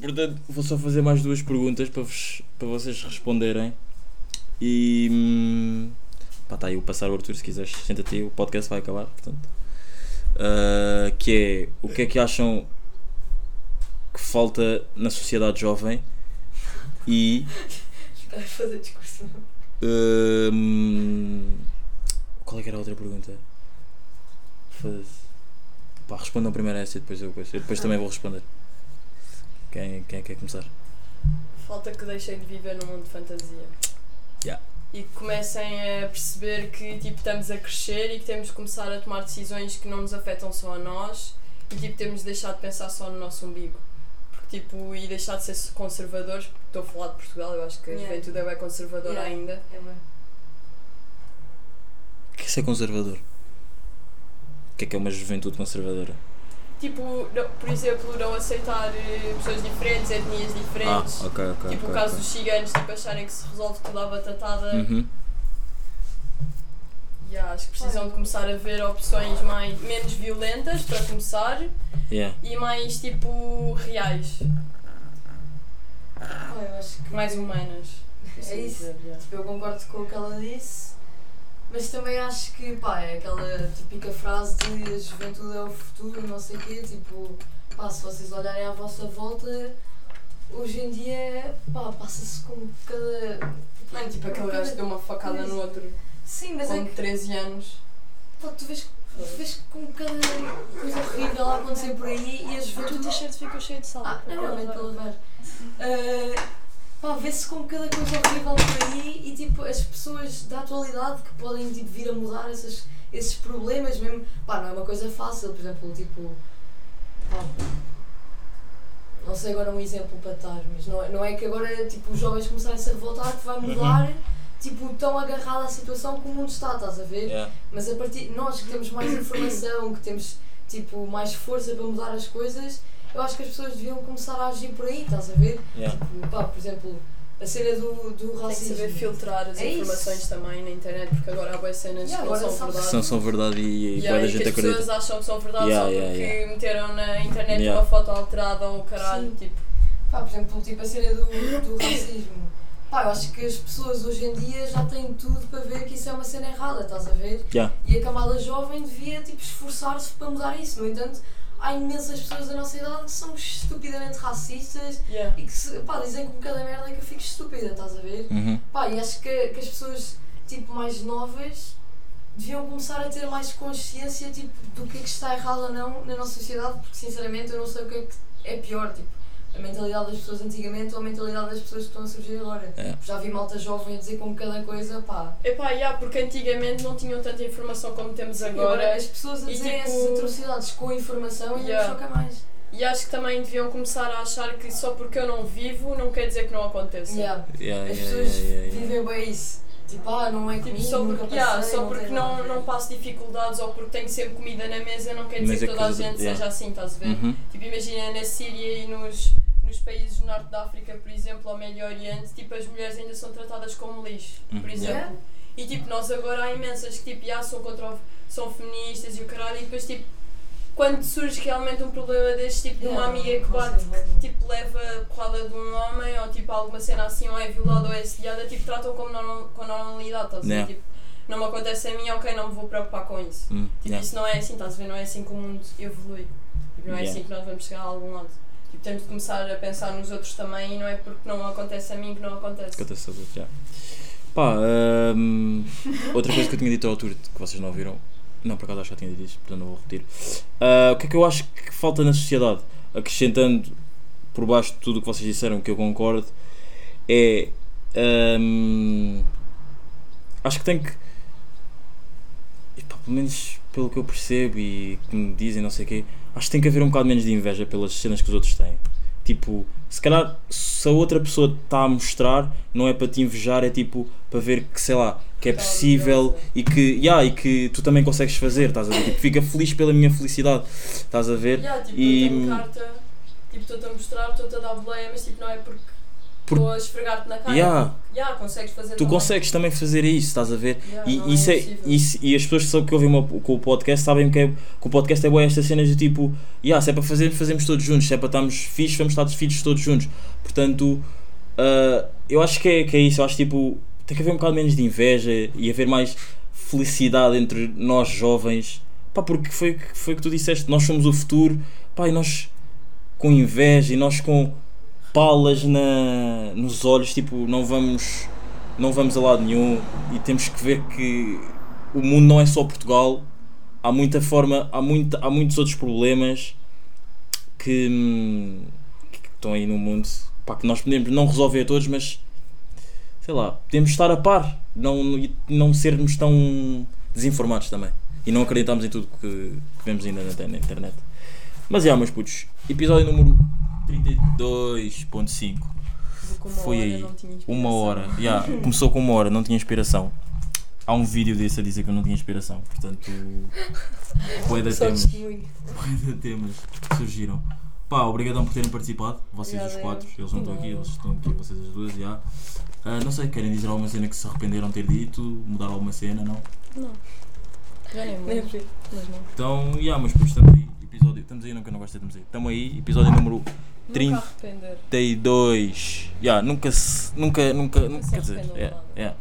Portanto, vou só fazer mais duas perguntas para, vos, para vocês responderem. E. Hum, pá, tá aí o passar o Arthur, se quiseres, senta-te aí, o podcast vai acabar. Portanto, Ah, que é o que é que acham que falta na sociedade jovem e. A fazer discurso. Hum, qual é que era a outra pergunta? Foda-se. Pá, respondam primeiro essa e depois eu eu depois também vou responder. Quem, quem quer começar? Falta que deixem de viver num mundo de fantasia. Yeah. E que comecem a perceber que tipo, estamos a crescer e que temos que começar a tomar decisões que não nos afetam só a nós e tipo, temos de deixar de pensar só no nosso umbigo. Tipo, e deixar de ser conservadores, porque estou a falar de Portugal, eu acho que a Yeah. juventude é bem conservadora Yeah. ainda. É bem. Que é ser conservador? O que é que é uma juventude conservadora? Tipo, não- por exemplo, não aceitar eh, pessoas diferentes, etnias diferentes. Ah, ok, ok. tipo ok, o caso dos ciganos, tipo, acharem que se resolve tudo à batatada. Uhum. Yeah, acho que precisam de começar a ver opções mais, menos violentas, para começar, Yeah. e mais, tipo, reais, Ah, eu acho que mais humanas. É isso. dizer, yeah. Tipo, eu concordo com o que ela disse, mas também acho que, pá, é aquela típica frase de a juventude é o futuro, não sei o quê, tipo, pá, se vocês olharem à vossa volta, hoje em dia, pá, passa-se com cada... Mano, tipo aquele gajo que deu uma facada no outro Sim, mas é com que, 13 anos. pá, tu vês, tu vês com cada coisa horrível a acontecer por aí e a O teu juventude... t-shirt ficou cheio de sal. Ah, não, realmente para lavar. Ah, pá, vê-se com cada coisa horrível por aí e tipo, as pessoas da atualidade que podem tipo, vir a mudar essas, esses problemas mesmo, pá, não é uma coisa fácil, por exemplo, tipo, pá, não sei agora um exemplo para dar, mas não é, não é que agora tipo, os jovens começarem-se a revoltar que vai mudar, tipo, tão agarrado à situação que o mundo está, estás a ver? Yeah. Mas a partir nós que temos mais informação, que temos tipo mais força para mudar as coisas, eu acho que as pessoas deviam começar a agir por aí, estás a ver? Yeah. Tipo, pá, por exemplo, a cena do, do Tem que racismo. saber filtrar as É isso. informações também na internet, porque agora há boas cenas Yeah, que não são sabe- verdade. Que são, são verdade e, e Yeah, boa e gente as pessoas acredita. acham que são verdade Yeah, só yeah, porque yeah. meteram na internet Yeah. uma foto alterada ou o caralho. Sim. Tipo, Pá, por exemplo, tipo a cena do, do racismo. Pá, eu acho que as pessoas hoje em dia já têm tudo para ver que isso é uma cena errada, estás a ver? Yeah. E a camada jovem devia tipo, esforçar-se para mudar isso. No entanto, há imensas pessoas da nossa idade que são estupidamente racistas yeah. e que se, pá, dizem com cada merda que eu fico estúpida, estás a ver? Uhum. Pá, e acho que, que as pessoas tipo, mais novas deviam começar a ter mais consciência tipo, do que é que está errado ou não na nossa sociedade, porque sinceramente eu não sei o que é que é pior, tipo, a mentalidade das pessoas antigamente ou a mentalidade das pessoas que estão a surgir agora. É. Já vi malta jovem a dizer com cada coisa, pá. Epá, yeah, porque antigamente não tinham tanta informação como temos E agora. as pessoas a dizerem tipo- essas atrocidades com informação e Yeah. não choca mais. E acho que também deviam começar a achar que só porque eu não vivo não quer dizer que não aconteça. Yeah. Yeah, As pessoas yeah, yeah, yeah. vivem bem isso. Tipo, ah, não é Tipo, comigo, só nunca porque, passei, yeah, só porque tem não, não passo dificuldades ou porque tenho sempre comida na mesa não quer Mas dizer é que toda a gente seja assim, estás a ver? Uhum. Tipo, imagina na Síria e nos, nos países do Norte da África, por exemplo, ao Médio Oriente, tipo, as mulheres ainda são tratadas como lixo, por Uhum. exemplo. Yeah. E tipo, nós agora há imensas que tipo, já são contra o- são feministas e o caralho, e depois tipo, quando surge realmente um problema deste tipo de uma Yeah, amiga que bate, que tipo leva porrada de um homem ou tipo alguma cena assim ou é violada ou é assediada, tipo tratam como normal, com normalidade, estás a? Yeah. Tipo, não me acontece a mim, ok, não me vou preocupar com isso. Hum, Tipo, yeah. isso não é assim, estás a ver? Não é assim que o mundo evolui. Tipo, não é Yeah. assim que nós vamos chegar a algum lado. Tipo, temos de começar a pensar nos outros também e não é porque não acontece a mim que não acontece. Acontece tudo, já. Pá, hum, outra coisa que eu tinha dito à altura que vocês não ouviram, não, por acaso acho que já tinha dito isto, portanto não vou repetir. Ah, o que é que eu acho que falta na sociedade, acrescentando por baixo de tudo o que vocês disseram, que eu concordo, é. hum, acho que tem que. pá, pelo menos pelo que eu percebo e que me dizem, não sei o quê, acho que tem que haver um bocado menos de inveja pelas cenas que os outros têm. Tipo, se calhar se a outra pessoa está a mostrar, não é para te invejar, é tipo para ver que, sei lá, que é Tá possível e que, yeah, e que tu também consegues fazer, estás a ver? Tipo, fica feliz pela minha felicidade, estás a ver? Yeah, tipo, E- carta, tipo, estou-te a mostrar, estou-te a dar boleia, mas tipo, não é porque Por- estou a esfregar-te na cara. Yeah. Yeah, consegues fazer Tu também. consegues também fazer isso, estás a ver? Yeah, E, não isso é, impossível. isso, e as pessoas que, que ouvem com o podcast sabem que, é, que o podcast é boa esta cena de tipo, yeah, se é para fazer, fazemos todos juntos, se é para estarmos fixos, vamos estar fixos todos juntos. Portanto, ah, eu acho que é, que é isso, eu acho tipo, tem que haver um bocado menos de inveja e haver mais felicidade entre nós jovens, pá, porque foi foi que tu disseste, nós somos o futuro, pá, e nós com inveja e nós com palas na, nos olhos, tipo, não vamos não vamos a lado nenhum e temos que ver que o mundo não é só Portugal, há muita forma, há, muita, há muitos outros problemas que, que estão aí no mundo, pá, que nós podemos não resolver todos, mas sei lá, podemos estar a par, não, e não sermos tão desinformados também e não acreditarmos em tudo que, que vemos ainda na, na internet. Mas é, meus putos, episódio número 32.5 Porque uma foi hora aí, não uma hora, yeah, começou com uma hora, não tinha inspiração. há um vídeo desse a dizer que eu não tinha inspiração. Portanto, Só temas, de temas surgiram. Pá, obrigadão por terem participado, vocês os quatro. Eles não estão aqui, eles estão aqui, vocês as duas, já. Ah, não sei, querem dizer alguma cena que se arrependeram de ter dito, mudar alguma cena, não? Já nem Nem. Mas não. Então, yeah, mas depois estamos aí, episódio, estamos aí, não que eu não gosto de estamos aí. Estamos aí, episódio número Nunca arrepender. 32. Yeah, nunca se. Nunca, nunca, nunca se quer dizer, yeah, yeah.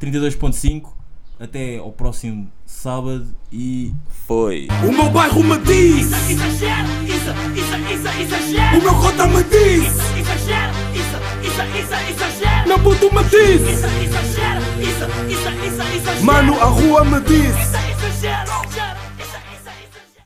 32.5. Até ao próximo sábado e foi. O meu bairro me diz, Exagera, isso, isso, isso, exagera. o meu cota me diz, Exagera, isso, isso, isso, puto me diz, Isso, isso, isso, isso, exagera. mano a rua me diz.